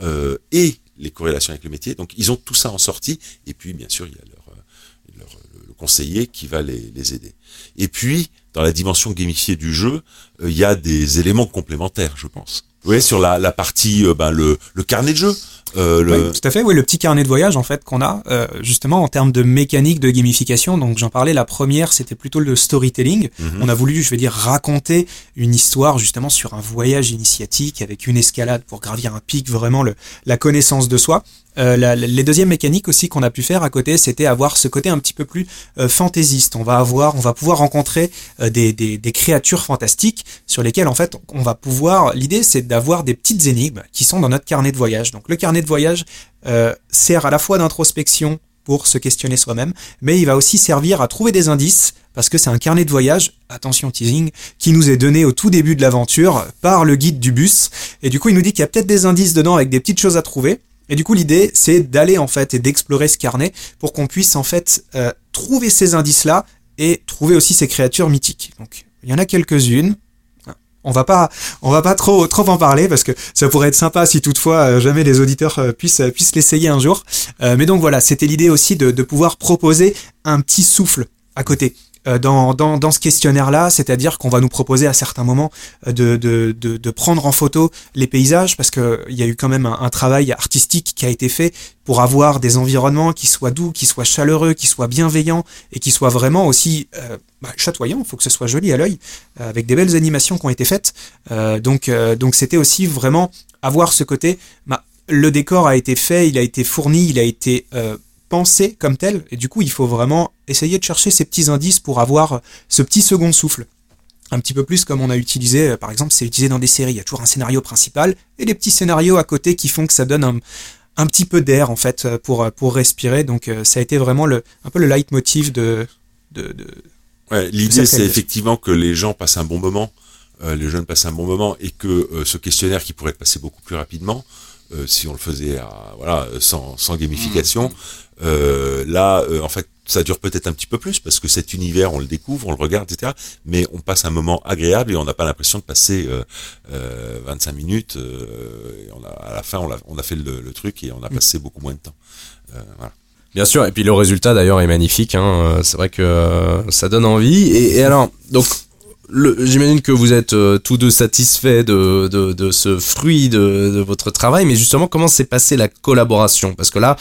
Speaker 2: euh, et les corrélations avec le métier, donc ils ont tout ça en sortie, et puis bien sûr il y a leur, euh, leur le conseiller qui va les, aider. Et puis dans la dimension gamifiée du jeu, euh, il y a des éléments complémentaires, je pense. Vous voyez, sur la, partie, euh, ben, le carnet de jeu,
Speaker 3: euh, le... Oui, tout à fait, oui, le petit carnet de voyage en fait qu'on a, euh, justement en termes de mécanique de gamification. Donc j'en parlais, la première c'était plutôt le storytelling. Mhm. On a voulu, je vais dire, raconter une histoire justement sur un voyage initiatique avec une escalade pour gravir un pic, vraiment le, la connaissance de soi. Euh, la, les deuxièmes mécaniques aussi qu'on a pu faire à côté, c'était avoir ce côté un petit peu plus euh, fantaisiste. On va avoir, on va pouvoir rencontrer euh, des, des, des, créatures fantastiques sur lesquelles en fait on va pouvoir. L'idée c'est d'avoir des petites énigmes qui sont dans notre carnet de voyage. Donc le carnet de voyage euh, sert à la fois d'introspection pour se questionner soi-même, mais il va aussi servir à trouver des indices parce que c'est un carnet de voyage, attention teasing, qui nous est donné au tout début de l'aventure par le guide du bus. Et du coup, il nous dit qu'il y a peut-être des indices dedans avec des petites choses à trouver. Et du coup, l'idée, c'est d'aller en fait et d'explorer ce carnet pour qu'on puisse en fait euh, trouver ces indices-là et trouver aussi ces créatures mythiques. Donc, il y en a quelques-unes. On va pas, on va pas trop, trop en parler parce que ça pourrait être sympa si toutefois euh, jamais les auditeurs euh, puissent, puissent l'essayer un jour. mais donc voilà, c'était l'idée aussi de, de pouvoir proposer un petit souffle à côté. Euh, dans, dans, dans, ce questionnaire-là, c'est-à-dire qu'on va nous proposer à certains moments euh, de, de, de, de prendre en photo les paysages, parce qu'il y a eu quand même un, un, travail artistique qui a été fait pour avoir des environnements qui soient doux, qui soient chaleureux, qui soient bienveillants et qui soient vraiment aussi euh, bah, chatoyants. Il faut que ce soit joli à l'œil, avec des belles animations qui ont été faites. Euh, donc, donc c'était aussi vraiment avoir ce côté. Bah, le décor a été fait, il a été fourni, il a été comme tel, et du coup il faut vraiment essayer de chercher ces petits indices pour avoir ce petit second souffle. Un petit peu plus comme on a utilisé, euh, par exemple, c'est utilisé dans des séries, il y a toujours un scénario principal et les petits scénarios à côté qui font que ça donne un, un petit peu d'air en fait pour, pour respirer. Donc euh, ça a été vraiment le, un peu le leitmotiv de... de, de
Speaker 2: ouais, L'idée c'est effectivement que les gens passent un bon moment, euh, les jeunes passent un bon moment et que euh, ce questionnaire qui pourrait passer beaucoup plus rapidement, euh, si on le faisait à, voilà, sans, sans gamification, mmh. Euh, là, euh, en fait, ça dure peut-être un petit peu plus parce que cet univers, on le découvre, on le regarde, etc. Mais on passe un moment agréable et on n'a pas l'impression de passer euh, 25 euh, minutes. et on a, à la fin, on a, on a fait le, le, truc et on a mm. passé beaucoup moins de temps.
Speaker 1: voilà. Bien sûr, et puis le résultat d'ailleurs est magnifique. Hein. C'est vrai que ça donne envie. Et, et alors, donc j'imagine que vous êtes euh, tous deux satisfaits de, de, de ce fruit de, de, votre travail, mais justement, comment s'est passée la collaboration? Parce que là,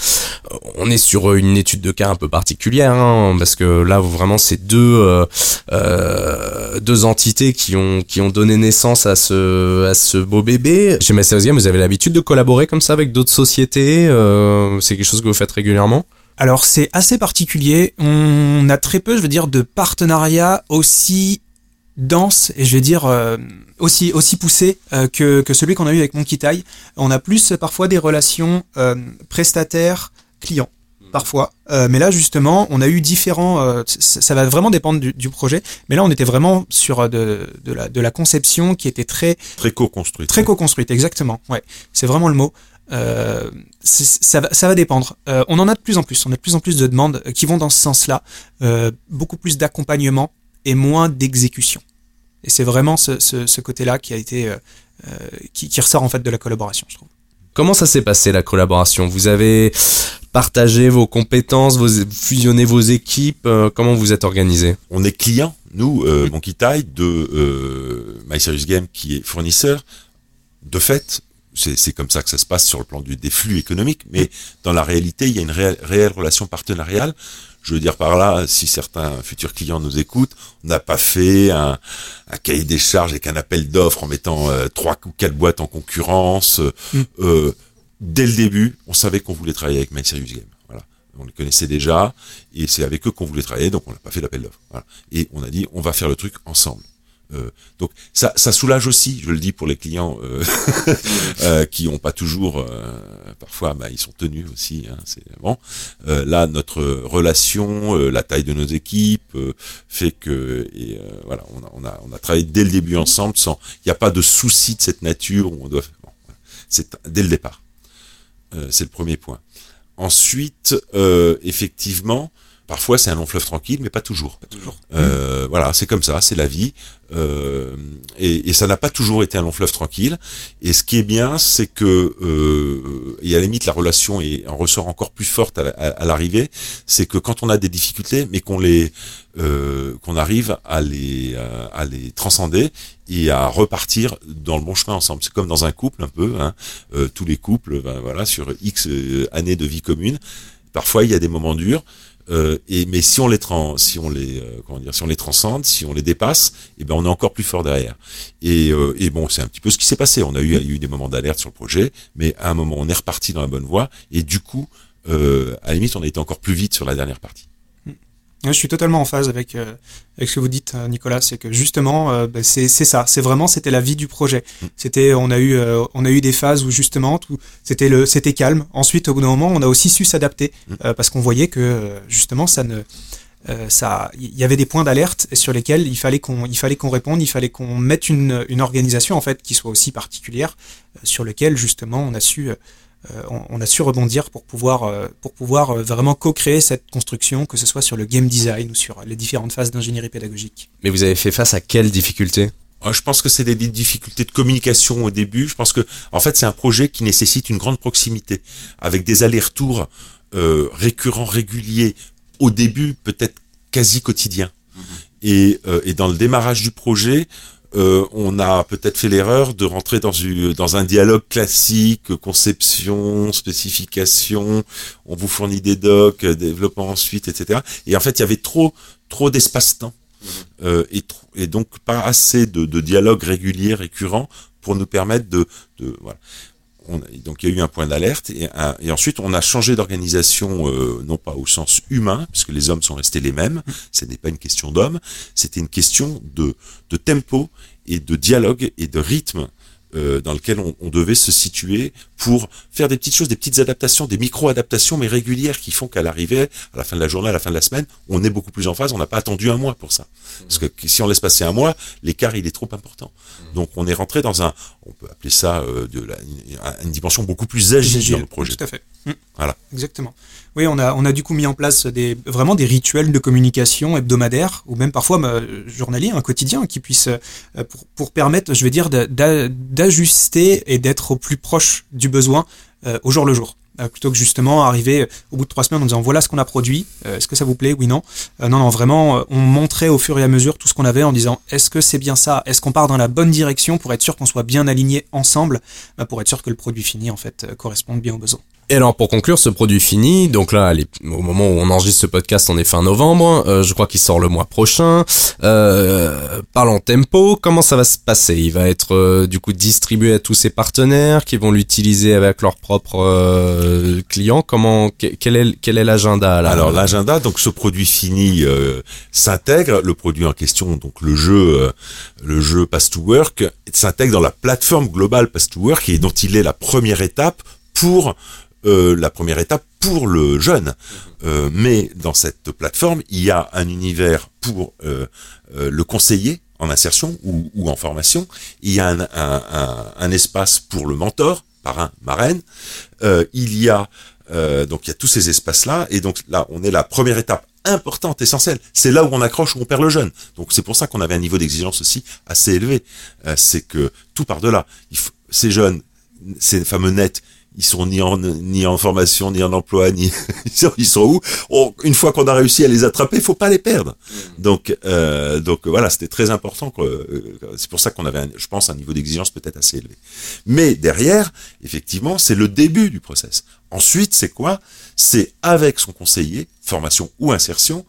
Speaker 1: on est sur une étude de cas un peu particulière, hein, parce que là, vraiment, c'est deux, euh, euh, deux entités qui ont, qui ont donné naissance à ce, à ce beau bébé. Chez Master Game, vous avez l'habitude de collaborer comme ça avec d'autres sociétés euh, C'est quelque chose que vous faites régulièrement?
Speaker 3: Alors c'est assez particulier. On a très peu, je veux dire, de partenariats aussi dense et je vais dire aussi aussi poussé que, que celui qu'on a eu avec Monkey Tai. On a plus parfois des relations prestataires clients parfois. Euh, mais là, justement, on a eu différents. Euh, ça, va vraiment dépendre du, projet. Mais là, on était vraiment sur euh, de, de, la, de la conception qui était très
Speaker 2: très co-construite.
Speaker 3: Très co-construite, exactement. Ouais, c'est vraiment le mot. ça, va, ça va dépendre. on en a de plus en plus. On a de plus en plus de demandes qui vont dans ce sens-là. beaucoup plus d'accompagnement et moins d'exécution. Et c'est vraiment ce, ce, ce côté-là qui a été qui, qui ressort en fait de la collaboration, je trouve.
Speaker 1: Comment ça s'est passé la collaboration? Vous avez partagé vos compétences, vous fusionnez vos équipes euh, Comment vous êtes organisé?
Speaker 2: On est client, nous, euh, mm. [LAUGHS] Monkey Tai, de euh, My Serious Game qui est fournisseur. De fait, c'est comme ça que ça se passe sur le plan du, des flux économiques, mais dans la réalité, il y a une réelle relation partenariale. Je veux dire par là, si certains futurs clients nous écoutent, on n'a pas fait un, un, cahier des charges avec un appel d'offres en mettant euh, trois ou quatre boîtes en concurrence. Mm. Euh, dès le début, on savait qu'on voulait travailler avec My Serious Game. Voilà. On les connaissait déjà et c'est avec eux qu'on voulait travailler, donc on n'a pas fait l'appel d'offres. Voilà. Et on a dit, on va faire le truc ensemble. Euh, donc ça, soulage aussi, je le dis pour les clients euh, [LAUGHS] euh, qui n'ont pas toujours, parfois, bah, ils sont tenus aussi. Hein, c'est bon. là, notre relation, la taille de nos équipes fait que, voilà, on a, travaillé dès le début ensemble, sans, il n'y a pas de souci de cette nature où on doit. C'est dès le départ. c'est le premier point. Ensuite, effectivement, Parfois, c'est un long fleuve tranquille, mais pas toujours.
Speaker 3: Pas toujours.
Speaker 2: Euh, voilà, c'est comme ça, c'est la vie. Euh, et, et, ça n'a pas toujours été un long fleuve tranquille. Et ce qui est bien, c'est que, euh, et à la limite, la relation est, en ressort encore plus forte à, l'arrivée, c'est que quand on a des difficultés, mais qu'on les, euh, qu'on arrive à les, à les transcender et à repartir dans le bon chemin ensemble. C'est comme dans un couple un peu. Hein, euh, tous les couples, ben, voilà, sur X euh, années de vie commune. Parfois, il y a des moments durs. Euh, et mais si on les trans, si on les euh, comment dire, si on les transcende, si on les dépasse, et eh ben on est encore plus fort derrière. Et, euh, et bon, c'est un petit peu ce qui s'est passé. On a eu, eu des moments d'alerte sur le projet, mais à un moment on est reparti dans la bonne voie. Et du coup, à la limite, on a été encore plus vite sur la dernière partie.
Speaker 3: Je suis totalement en phase avec, euh, avec ce que vous dites, euh, Nicolas. C'est que justement, euh, bah, c'est ça. C'est vraiment, c'était la vie du projet. Mm. C'était, on a eu, on a eu des phases où justement, tout, c'était le, c'était calme. Ensuite, au bout d'un moment, on a aussi su s'adapter mm. parce qu'on voyait que justement, ça ne, ça, il y avait des points d'alerte sur lesquels il fallait qu'on, il fallait qu'on réponde, il fallait qu'on mette une, une organisation en fait qui soit aussi particulière, sur lequel justement on a su euh, on, a su rebondir pour pouvoir, euh, pour pouvoir euh, vraiment co-créer cette construction, que ce soit sur le game design ou sur les différentes phases d'ingénierie pédagogique.
Speaker 1: Mais vous avez fait face à quelles difficultés?
Speaker 2: Je pense que c'est des difficultés de communication au début. Je pense que, en fait, c'est un projet qui nécessite une grande proximité, avec des allers-retours récurrents, réguliers. Au début, peut-être quasi quotidien. Mm-hmm. Et, et, dans le démarrage du projet, euh, on a peut-être fait l'erreur de rentrer dans, dans un dialogue classique, conception, spécification, on vous fournit des docs, développement ensuite, etc. Et en fait, il y avait trop, trop d'espace-temps. Mmh. Euh, et, donc pas assez de, de dialogue régulier, récurrent, pour nous permettre de, de voilà donc il y a eu un point d'alerte et, ensuite on a changé d'organisation, euh, non pas au sens humain, puisque les hommes sont restés les mêmes, ce n'est pas une question d'hommes, c'était une question de tempo et de dialogue et de rythme euh, dans lequel on, devait se situer pour faire des petites choses, des petites adaptations, des micro-adaptations, mais régulières, qui font qu'à l'arrivée, à la fin de la journée, à la fin de la semaine, on est beaucoup plus en phase. On n'a pas attendu un mois pour ça, parce que si on laisse passer un mois, l'écart il est trop important. Donc on est rentré dans un, on peut appeler ça euh, de la, une dimension beaucoup plus agile dans le projet.
Speaker 3: Tout à fait.
Speaker 2: Mmh. Voilà.
Speaker 3: Exactement. Oui, on a, on a du coup mis en place des, vraiment des rituels de communication hebdomadaires ou même parfois euh, journaliers, un quotidien qui puisse, euh, pour, pour permettre, je vais dire, d'ajuster et d'être au plus proche du besoin euh, au jour le jour. plutôt que justement arriver au bout de trois semaines en disant voilà ce qu'on a produit, est-ce que ça vous plaît Oui, non. non, non, vraiment, on montrait au fur et à mesure tout ce qu'on avait en disant est-ce que c'est bien ça? Est-ce qu'on part dans la bonne direction pour être sûr qu'on soit bien aligné ensemble, pour être sûr que le produit fini en fait corresponde bien aux besoins.
Speaker 1: Et alors pour conclure ce produit fini, donc là au moment où on enregistre ce podcast on est fin novembre, euh, je crois qu'il sort le mois prochain. Euh, parlons tempo, comment ça va se passer? Il va être euh, du coup distribué à tous ses partenaires qui vont l'utiliser avec leurs propres euh, clients? Comment quel est quel est l'agenda
Speaker 2: Alors l'agenda donc ce produit fini s'intègre, le produit en question donc le jeu le jeu Pass to Work s'intègre dans la plateforme globale Pass to Work et dont il est la première étape pour euh, la première étape pour le jeune. Euh, mais dans cette plateforme, il y a un univers pour euh, le conseiller en insertion ou, en formation. Il y a un, espace pour le mentor, parrain, marraine. il y a donc il y a tous ces espaces-là. Et donc là, on est la première étape importante, essentielle. C'est là où on accroche, où on perd le jeune. Donc c'est pour ça qu'on avait un niveau d'exigence aussi assez élevé. c'est que tout par delà. ces jeunes, ces fameux nets, ils sont ni en ni en formation ni en emploi ni [LAUGHS] ils sont où? Une fois qu'on a réussi à les attraper il faut pas les perdre. Mm. donc euh, donc voilà c'était très important euh, c'est pour ça qu'on avait je pense un niveau d'exigence peut-être assez élevé. Mais derrière effectivement c'est le début du process. Ensuite c'est quoi? C'est avec son conseiller formation ou insertion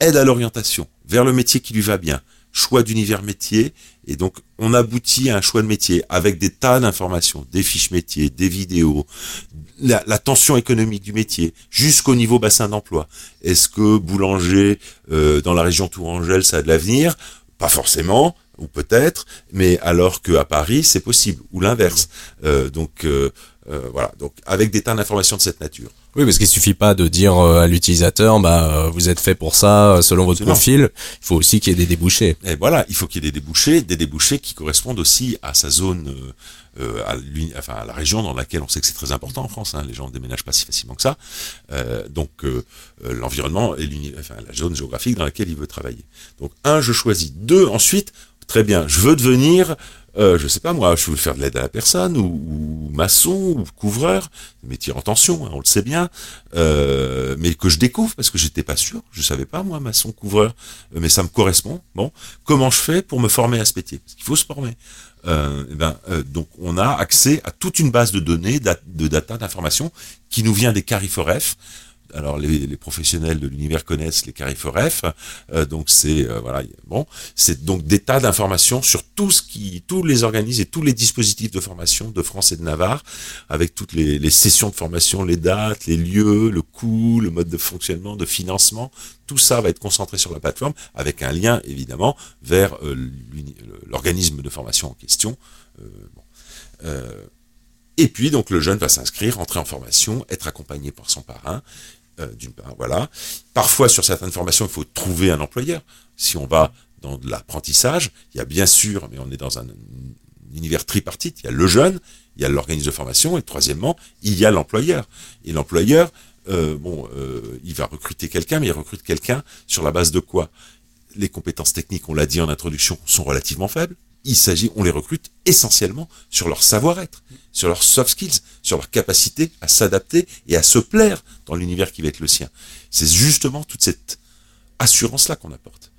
Speaker 2: aide à l'orientation vers le métier qui lui va bien choix d'univers métier. Et donc, on aboutit à un choix de métier avec des tas d'informations, des fiches métiers, des vidéos, la, tension économique du métier, jusqu'au niveau bassin d'emploi. Est-ce que boulanger euh, dans la région Tourangelle, ça a de l'avenir? Pas forcément ou peut-être, mais alors qu'à Paris, c'est possible, ou l'inverse. Euh, donc euh, voilà, donc avec des tas d'informations de cette nature.
Speaker 1: Oui, parce qu'il suffit pas de dire euh, à l'utilisateur, bah, euh, vous êtes fait pour ça, euh, selon votre profil. Il faut aussi qu'il y ait des débouchés.
Speaker 2: Et voilà, il faut qu'il y ait des débouchés, des débouchés qui correspondent aussi à sa zone, euh, à, enfin, à la région dans laquelle on sait que c'est très important en France. Hein, les gens ne déménagent pas si facilement que ça. Euh, donc, l'environnement et enfin, la zone géographique dans laquelle il veut travailler. Donc, un, je choisis. Deux, ensuite, très bien, je veux devenir euh, je sais pas moi, je veux faire de l'aide à la personne, ou, maçon, ou couvreur, métier en tension, hein, on le sait bien, euh, mais que je découvre parce que j'étais pas sûr, je savais pas moi, maçon, couvreur, euh, mais ça me correspond. Bon, comment je fais pour me former à ce métier? Parce qu'il faut se former. Euh, eh ben, euh, donc on a accès à toute une base de données, de data, d'informations qui nous vient des Cariforef alors les, professionnels de l'univers connaissent les Cariforef, euh, donc c'est euh, c'est donc des tas d'informations sur tout ce qui, tous les organismes et tous les dispositifs de formation de France et de Navarre, avec toutes les, sessions de formation, les dates, les lieux, le coût, le mode de fonctionnement, de financement, tout ça va être concentré sur la plateforme, avec un lien évidemment vers euh, l'organisme de formation en question. Et puis, donc, le jeune va s'inscrire, entrer en formation, être accompagné par son parrain, euh, part, voilà. Parfois, sur certaines formations, il faut trouver un employeur. Si on va dans de l'apprentissage, il y a bien sûr, mais on est dans un, univers tripartite, il y a le jeune, il y a l'organisme de formation, et troisièmement, il y a l'employeur. Et l'employeur, euh, bon, euh, il va recruter quelqu'un, mais il recrute quelqu'un sur la base de quoi? Les compétences techniques, on l'a dit en introduction, sont relativement faibles il s'agit, on les recrute essentiellement sur leur savoir-être, sur leurs soft skills, sur leur capacité à s'adapter et à se plaire dans l'univers qui va être le sien. C'est justement toute cette assurance-là qu'on apporte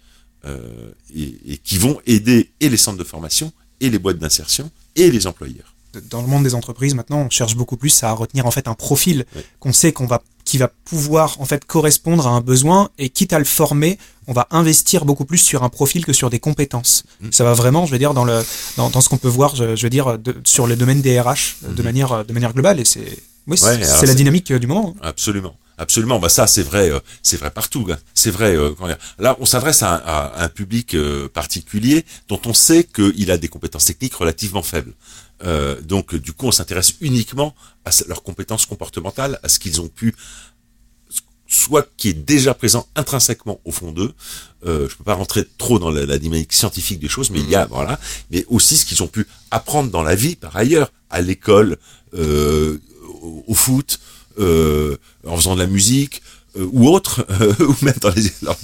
Speaker 2: euh, et, qui vont aider et les centres de formation et les boîtes d'insertion et les employeurs
Speaker 3: dans le monde des entreprises maintenant, on cherche beaucoup plus à retenir en fait un profil qu'on sait qu'on va qui va pouvoir en fait correspondre à un besoin et quitte à le former, on va investir beaucoup plus sur un profil que sur des compétences. Mm. Ça va vraiment, je veux dire, dans le dans, dans ce qu'on peut voir, je, veux dire, sur le domaine des RH de mm-hmm. manière de manière globale et c'est oui, c'est la dynamique euh, du moment.
Speaker 2: Hein. Absolument. Absolument, bah ça c'est vrai, euh, c'est vrai partout. Hein. C'est vrai. Euh, là, on s'adresse à, un public particulier dont on sait qu'il a des compétences techniques relativement faibles. Euh, donc du coup, on s'intéresse uniquement à leurs compétences comportementales, à ce qu'ils ont pu soit qui est déjà présent intrinsèquement au fond d'eux. Euh, je peux pas rentrer trop dans la, dynamique scientifique des choses, mais il y a mhm. voilà, mais aussi ce qu'ils ont pu apprendre dans la vie par ailleurs, à l'école, euh, au, foot, euh, en faisant de la musique, euh, ou autres, [LAUGHS] euh, ou même dans les, leur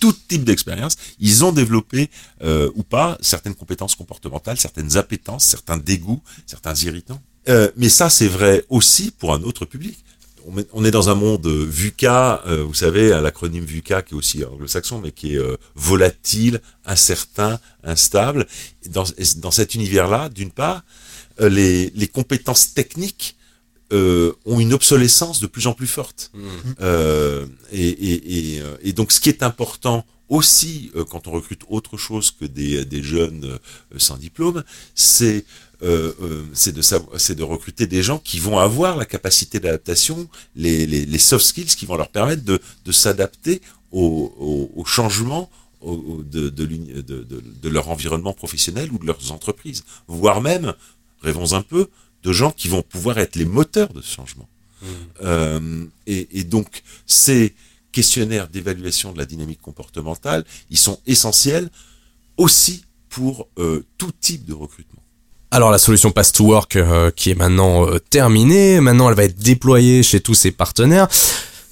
Speaker 2: tout type d'expérience, ils ont développé euh, ou pas certaines compétences comportementales, certaines appétences, certains dégoûts, certains irritants. mais ça, c'est vrai aussi pour un autre public. On est dans un monde VUCA, vous savez, l'acronyme VUCA qui est aussi anglo-saxon, mais qui est volatile, incertain, instable. Dans, dans cet univers-là, d'une part, les, les compétences techniques euh, ont une obsolescence de plus en plus forte.
Speaker 1: Mmh.
Speaker 2: Euh, et, et, et, euh, et donc, ce qui est important aussi euh, quand on recrute autre chose que des, des jeunes euh, sans diplôme, c'est euh, euh, c'est de c'est de recruter des gens qui vont avoir la capacité d'adaptation, les, les, les soft skills qui vont leur permettre de, de s'adapter aux, aux, aux changements au- au- de, de, de, de leur environnement professionnel ou de leurs entreprises, voire même, rêvons un peu, de gens qui vont pouvoir être les moteurs de ce changement. Euh, et, et donc, ces questionnaires d'évaluation de la dynamique comportementale, ils sont essentiels aussi pour euh, tout type de recrutement.
Speaker 1: Alors la solution Pass to Work euh, qui est maintenant terminée, maintenant elle va être déployée chez tous ses partenaires.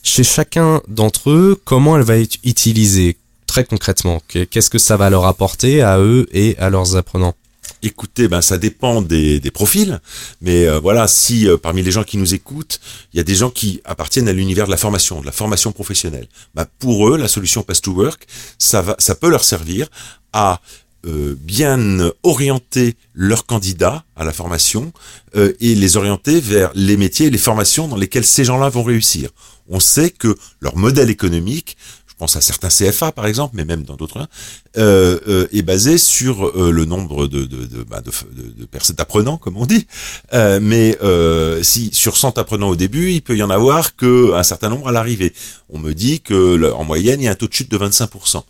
Speaker 1: Chez chacun d'entre eux, comment elle va être utilisée? Très concrètement Qu'est- Qu'est-ce que ça va leur apporter à eux et à leurs apprenants?
Speaker 2: Écoutez, ben ça dépend des, profils, mais euh, voilà, si euh, parmi les gens qui nous écoutent, il y a des gens qui appartiennent à l'univers de la formation, de la formation professionnelle, ben, pour eux, la solution Pass to Work, ça va, ça peut leur servir à euh, bien orienter leurs candidats à la formation et les orienter vers les métiers et les formations dans lesquels ces gens-là vont réussir. On sait que leur modèle économique, je pense à certains CFA par exemple, mais même dans d'autres, hein, euh, euh, est basé sur euh, le nombre de, de, de, bah, de, de- de personnes d'apprenants, comme on dit. Euh, mais euh, si sur 100 apprenants au début, il peut y en avoir que un certain nombre à l'arrivée. On me dit que en moyenne, il y a un taux de chute de 25%.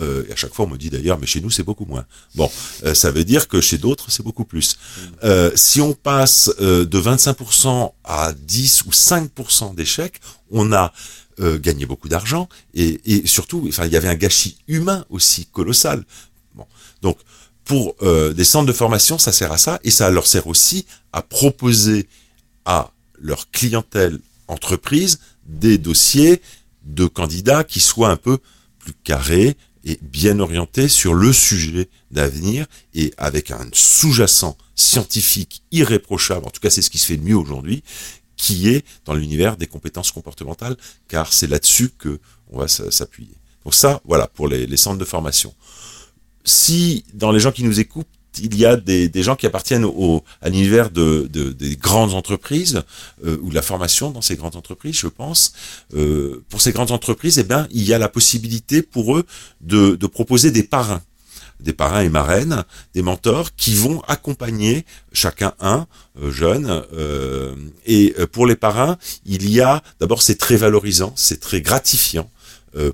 Speaker 2: Euh, et à chaque fois, on me dit d'ailleurs, mais chez nous, c'est beaucoup moins. Bon, euh, ça veut dire que chez d'autres, c'est beaucoup plus. Euh, si on passe euh, de 25% à 10 ou 5% d'échecs, on a euh, gagné beaucoup d'argent et, surtout, enfin, il y avait un gâchis humain aussi colossal. Donc pour euh, des centres de formation, ça sert à ça et ça leur sert aussi à proposer à leur clientèle entreprise des dossiers de candidats qui soient un peu plus carrés et bien orientés sur le sujet d'avenir et avec un sous-jacent scientifique irréprochable, en tout cas c'est ce qui se fait de mieux aujourd'hui, qui est dans l'univers des compétences comportementales, car c'est là-dessus que on va s'appuyer. Donc ça, voilà, pour les, les centres de formation. Si dans les gens qui nous écoutent, il y a des, des gens qui appartiennent au, à l'univers de, de- des grandes entreprises euh, ou de la formation dans ces grandes entreprises, je pense. Euh, pour ces grandes entreprises, eh ben, il y a la possibilité pour eux de, de proposer des parrains, des parrains et marraines, des mentors qui vont accompagner chacun un euh, jeune. euh, et euh, pour les parrains, il y a d'abord c'est très valorisant, c'est très gratifiant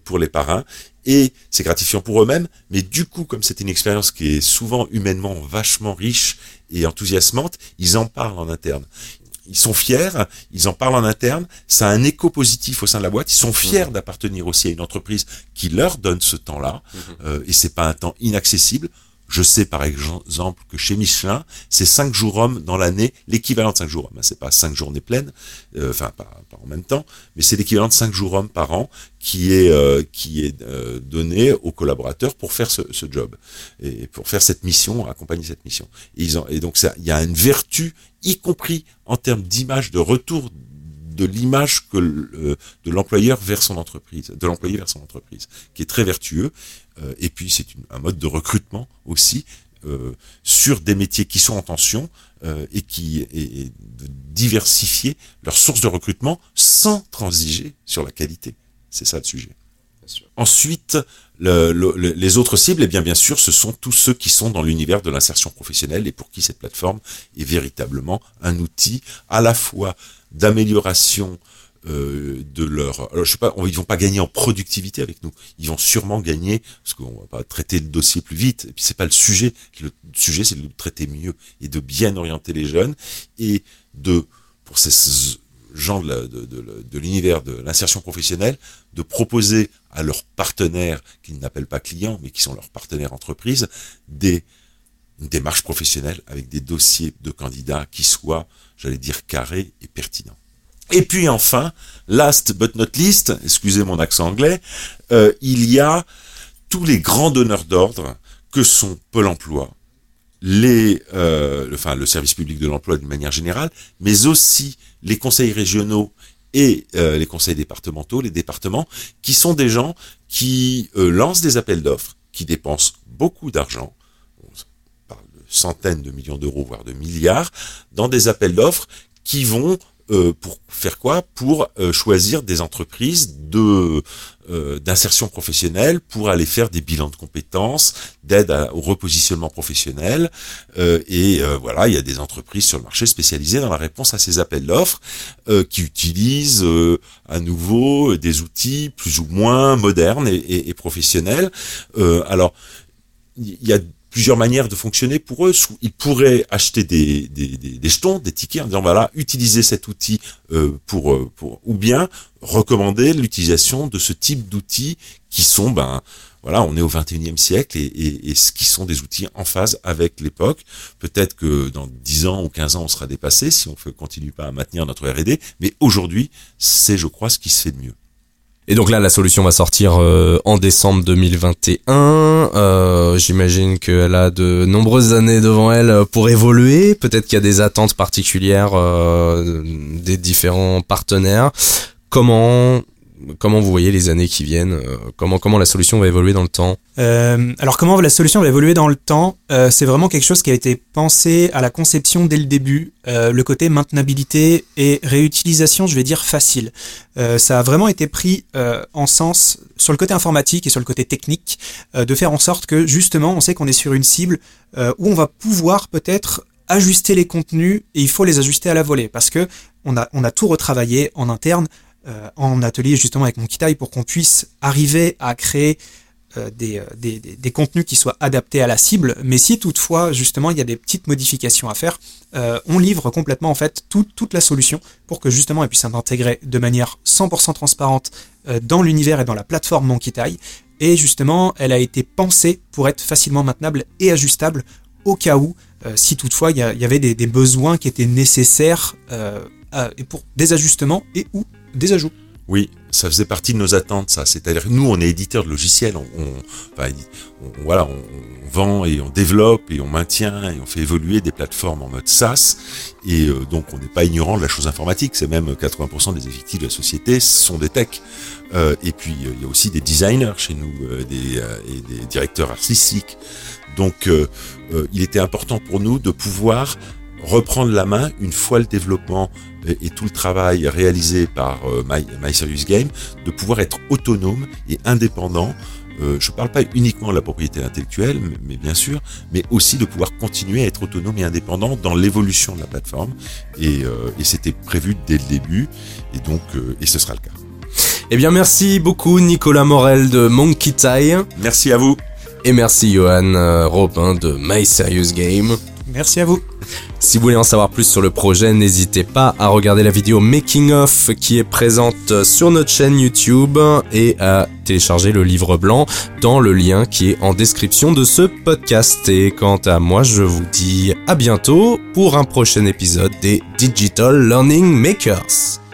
Speaker 2: pour les parrains et c'est gratifiant pour eux-mêmes, mais du coup, comme c'est une expérience qui est souvent humainement vachement riche et enthousiasmante, ils en parlent en interne. Ils sont fiers, ils en parlent en interne, ça a un écho positif au sein de la boîte, ils sont fiers d'appartenir aussi à une entreprise qui leur donne ce temps-là, euh, et c'est pas un temps inaccessible. Je sais par exemple que chez Michelin, c'est cinq jours hommes dans l'année, l'équivalent de cinq jours hommes. C'est pas cinq journées pleines, euh, enfin pas, en même temps, mais c'est l'équivalent de cinq jours hommes par an qui est euh, qui est euh, donné aux collaborateurs pour faire ce, ce job et pour faire cette mission, accompagner cette mission. Et, ils ont, et donc il y a une vertu, y compris en termes d'image, de retour de l'image que euh, de l'employeur vers son entreprise, de l'employé vers son entreprise, qui est très vertueux. Euh, et puis c'est un mode de recrutement aussi euh, sur des métiers qui sont en tension et qui diversifier leurs sources de recrutement sans transiger sur la qualité. C'est ça le sujet. Ensuite, le- le- le- les autres cibles, eh bien, bien sûr, ce sont tous ceux qui sont dans l'univers de l'insertion professionnelle et pour qui cette plateforme est véritablement un outil à la fois d'amélioration euh, de leur. Alors, je sais pas, ils vont pas gagner en productivité avec nous. Ils vont sûrement gagner parce qu'on va pas traiter le dossier plus vite. Et puis c'est pas le sujet. Le sujet, c'est de traiter mieux et de bien orienter les jeunes et de pour ces gens de, l'univers de l'insertion professionnelle de proposer à leurs partenaires qu'ils n'appellent pas clients mais qui sont leurs partenaires entreprises des une démarche professionnelle avec des dossiers de candidats qui soient, j'allais dire, carrés et pertinents. Et puis enfin, last but not least, excusez mon accent anglais, euh, il y a tous les grands donneurs d'ordre que sont Pôle Emploi, euh, le- enfin le service public de l'emploi d'une manière générale, mais aussi les conseils régionaux et euh, les conseils départementaux, les départements, qui sont des gens qui euh, lancent des appels d'offres, qui dépensent beaucoup d'argent, on parle de centaines de millions d'euros, voire de milliards, dans des appels d'offres qui vont euh, pour faire quoi? Pour euh, choisir des entreprises de euh, d'insertion professionnelle pour aller faire des bilans de compétences, d'aide au repositionnement professionnel. et voilà, il y a des entreprises sur le marché spécialisées dans la réponse à ces appels d'offres qui utilisent à nouveau des outils plus ou moins modernes et, et, et professionnels. alors, il y a plusieurs manières de fonctionner pour eux. Ils pourraient acheter des, des, des, jetons, des tickets en disant voilà, utilisez cet outil euh, pour, euh, pour, ou bien recommander l'utilisation de ce type d'outils qui sont, ben, voilà, on est au 21e siècle et, et, et qui sont des outils en phase avec l'époque. Peut-être que dans 10 ans ou 15 ans, on sera dépassé si on ne continue pas à maintenir notre R&D, mais aujourd'hui, c'est, je crois, ce qui se fait de mieux.
Speaker 1: Et donc là, la solution va sortir euh, en décembre 2021. Euh, J'imagine qu'elle a de nombreuses années devant elle pour évoluer. Peut-être qu'il y a des attentes particulières euh, des différents partenaires. Comment comment vous voyez les années qui viennent euh, comment, comment la solution va évoluer dans le temps?
Speaker 3: Euh, Alors comment la solution va évoluer dans le temps? Euh, C'est vraiment quelque chose qui a été pensé à la conception dès le début. le côté maintenabilité et réutilisation, je vais dire facile. ça a vraiment été pris en sens sur le côté informatique et sur le côté technique de faire en sorte que justement on sait qu'on est sur une cible où on va pouvoir peut-être ajuster les contenus et il faut les ajuster à la volée parce que on a, on a tout retravaillé en interne. Euh, en atelier justement avec mon Kitai pour qu'on puisse arriver à créer euh, des, des, des, contenus qui soient adaptés à la cible. Mais si toutefois justement il y a des petites modifications à faire, euh, on livre complètement en fait tout, toute la solution pour que justement elle puisse s'intégrer de manière 100% transparente dans l'univers et dans la plateforme Mon Kitai. Et justement, elle a été pensée pour être facilement maintenable et ajustable au cas où, si toutefois il y, avait des, besoins qui étaient nécessaires pour des ajustements et ou des ajouts.
Speaker 2: Oui, ça faisait partie de nos attentes, ça. C'est-à-dire, nous, on est éditeur de logiciels, on, enfin, on, vend et on développe et on maintient et on fait évoluer des plateformes en mode SaaS. Et euh, donc, on n'est pas ignorant de la chose informatique. C'est même 80% des effectifs de la société sont des techs. Euh, et puis, il y a aussi des designers chez nous, euh, des directeurs artistiques. Donc, il était important pour nous de pouvoir reprendre la main une fois le développement et, tout le travail réalisé par euh, My, Serious Game, de pouvoir être autonome et indépendant. Euh, je ne parle pas uniquement de la propriété intellectuelle, mais, bien sûr, mais aussi de pouvoir continuer à être autonome et indépendant dans l'évolution de la plateforme. Et, euh, et c'était prévu dès le début, et donc et ce sera le cas.
Speaker 1: Eh bien, merci beaucoup Nicolas Morel de Monkey Tie.
Speaker 2: Merci à vous.
Speaker 1: Et merci Johan Robin de My Serious Game.
Speaker 3: Merci à vous.
Speaker 1: Si vous voulez en savoir plus sur le projet, n'hésitez pas à regarder la vidéo Making of qui est présente sur notre chaîne YouTube et à télécharger le livre blanc dans le lien qui est en description de ce podcast. Et quant à moi, je vous dis à bientôt pour un prochain épisode des Digital Learning Makers.